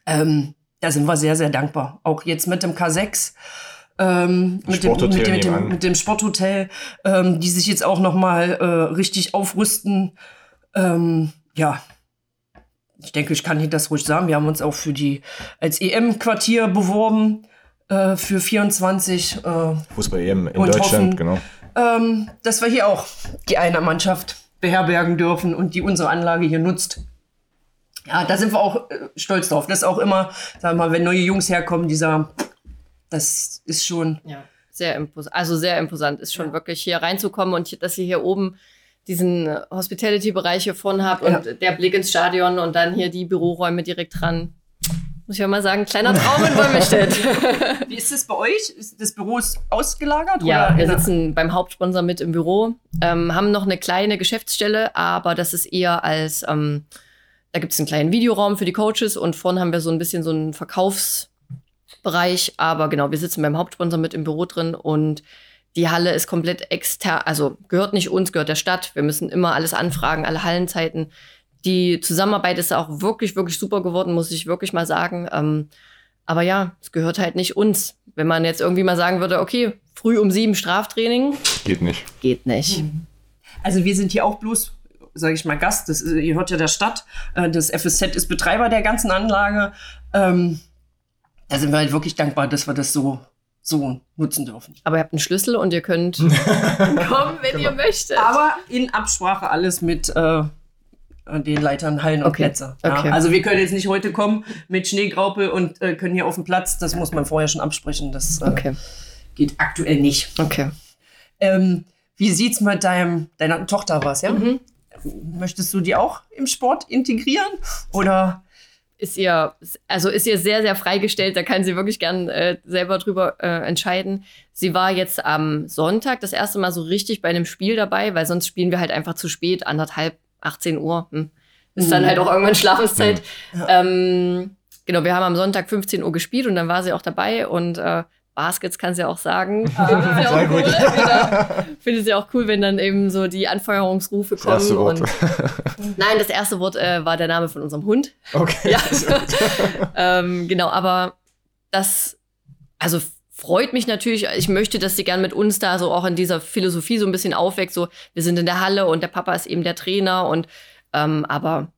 Ähm, da sind wir sehr, sehr dankbar. Auch jetzt mit dem K6. Ähm, mit, dem, mit, dem, mit, dem, mit, dem, Sporthotel, ähm, die sich jetzt auch noch mal äh, richtig aufrüsten. Ähm, ja, ich denke, ich kann hier das ruhig sagen. Wir haben uns auch für die als EM-Quartier beworben äh, für 24. Äh, Fußball-EM in Deutschland, hoffen, genau ähm, dass wir hier auch die eine Mannschaft beherbergen dürfen und die unsere Anlage hier nutzt. Ja, da sind wir auch äh, stolz drauf. Das ist auch immer, sagen wir mal, wenn neue Jungs herkommen, dieser, das ist schon. Ja, sehr imposant. Also sehr imposant ist schon ja. wirklich hier reinzukommen und dass ihr hier oben diesen Hospitality-Bereich hier vorne und ja. der Blick ins Stadion und dann hier die Büroräume direkt dran. Muss ich ja mal sagen, kleiner Traum in Wolmestedt. Wie ist das bei euch? Ist das Büro ausgelagert? Ja, wir sitzen beim Hauptsponsor mit im Büro, ähm, haben noch eine kleine Geschäftsstelle, aber das ist eher als, ähm, da gibt es einen kleinen Videoraum für die Coaches und vorne haben wir so ein bisschen so einen Verkaufsbereich. Aber genau, wir sitzen beim Hauptsponsor mit im Büro drin und die Halle ist komplett extern, also gehört nicht uns, gehört der Stadt. Wir müssen immer alles anfragen, alle Hallenzeiten. Die Zusammenarbeit ist auch wirklich, wirklich super geworden, muss ich wirklich mal sagen. Ähm, aber ja, es gehört halt nicht uns. Wenn man jetzt irgendwie mal sagen würde, okay, früh um sieben Straftraining. Geht nicht. Geht nicht. Mhm. Also wir sind hier auch bloß, sage ich mal, Gast. Das ihr hört ja der Stadt. Äh, das FSZ ist Betreiber der ganzen Anlage. Ähm, da sind wir halt wirklich dankbar, dass wir das so so nutzen dürfen. Aber ihr habt einen Schlüssel und ihr könnt kommen, wenn genau. ihr möchtet. Aber in Absprache alles mit äh, den Leitern Hallen und okay. Plätze. Ja. Okay. Also wir können jetzt nicht heute kommen mit Schneegraupe und äh, können hier auf dem Platz. Das muss man vorher schon absprechen. Das äh, okay. geht aktuell nicht. Okay. Ähm, wie sieht's mit deinem, deiner Tochter was, ja? Mhm. Möchtest du die auch im Sport integrieren? Oder ist ihr, also ist ihr sehr, sehr freigestellt. Da kann sie wirklich gern äh, selber drüber äh, entscheiden. Sie war jetzt am Sonntag das erste Mal so richtig bei einem Spiel dabei, weil sonst spielen wir halt einfach zu spät, anderthalb 18 Uhr. Hm. Ist dann mhm. halt auch irgendwann Schlafenszeit. Ja. Ähm, genau, wir haben am Sonntag 15 Uhr gespielt und dann war sie auch dabei und äh, Baskets kann sie auch sagen. Ah, auch cool. Findet sie auch cool, wenn dann eben so die Anfeuerungsrufe kommen. Das erste Wort. Nein, das erste Wort äh, war der Name von unserem Hund. Okay. Ja. ähm, genau, aber das, also freut mich natürlich. Ich möchte, dass sie gern mit uns da so auch in dieser Philosophie so ein bisschen aufwächst. So, wir sind in der Halle und der Papa ist eben der Trainer und ähm, aber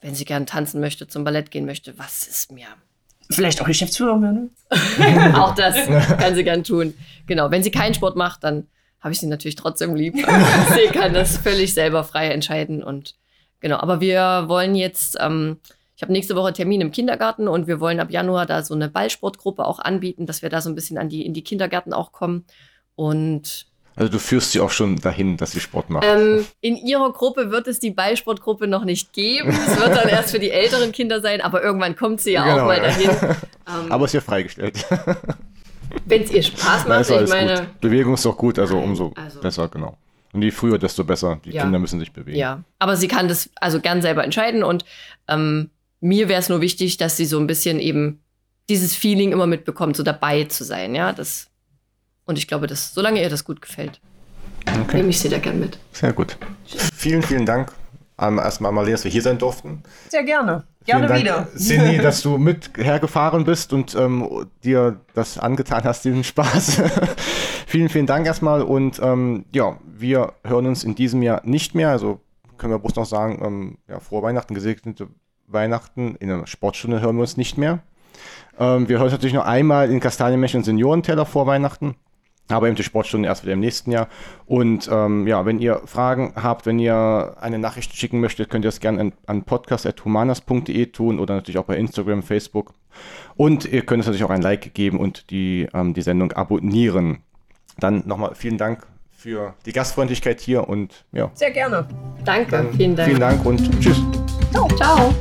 wenn sie gern tanzen möchte, zum Ballett gehen möchte, was ist mir? Vielleicht auch Geschäftsführer werden. auch das kann sie gern tun. Genau. Wenn sie keinen Sport macht, dann habe ich sie natürlich trotzdem lieb. sie kann das völlig selber frei entscheiden und genau. Aber wir wollen jetzt ähm, ich habe nächste Woche Termin im Kindergarten und wir wollen ab Januar da so eine Ballsportgruppe auch anbieten, dass wir da so ein bisschen an die, in die Kindergärten auch kommen. Und also du führst sie auch schon dahin, dass sie Sport macht. Ähm, in ihrer Gruppe wird es die Ballsportgruppe noch nicht geben. Es wird dann erst für die älteren Kinder sein, aber irgendwann kommt sie ja genau, auch mal dahin. Ähm, aber ist ja freigestellt. Wenn es ihr Spaß macht, Nein, ich meine. Gut. Bewegung ist doch gut, also umso also. besser, genau. Und je früher, desto besser. Die ja. Kinder müssen sich bewegen. Ja, aber sie kann das also gern selber entscheiden und ähm, mir wäre es nur wichtig, dass sie so ein bisschen eben dieses Feeling immer mitbekommt, so dabei zu sein, ja, das und ich glaube, dass solange ihr das gut gefällt, okay. nehme ich sie da gern mit. Sehr gut. Vielen, vielen Dank erstmal mal, dass wir hier sein durften. Sehr gerne. Gerne Dank, wieder. Cindy, dass du mit hergefahren bist und ähm, dir das angetan hast, diesen Spaß. vielen, vielen Dank erstmal. Und ähm, ja, wir hören uns in diesem Jahr nicht mehr. Also können wir bloß noch sagen, ähm, ja, frohe Weihnachten, gesegnete Weihnachten. In der Sportstunde hören wir uns nicht mehr. Ähm, wir hören uns natürlich noch einmal in Kastanienmech und Seniorenteller vor Weihnachten. Aber eben die Sportstunde erst wieder im nächsten Jahr. Und ähm, ja, wenn ihr Fragen habt, wenn ihr eine Nachricht schicken möchtet, könnt ihr das gerne an, an podcast.humanas.de tun oder natürlich auch bei Instagram, Facebook. Und ihr könnt es natürlich auch ein Like geben und die, ähm, die Sendung abonnieren. Dann nochmal vielen Dank für die Gastfreundlichkeit hier und ja. Sehr gerne. Danke, vielen Dank. Vielen Dank und tschüss. Ciao. Ciao.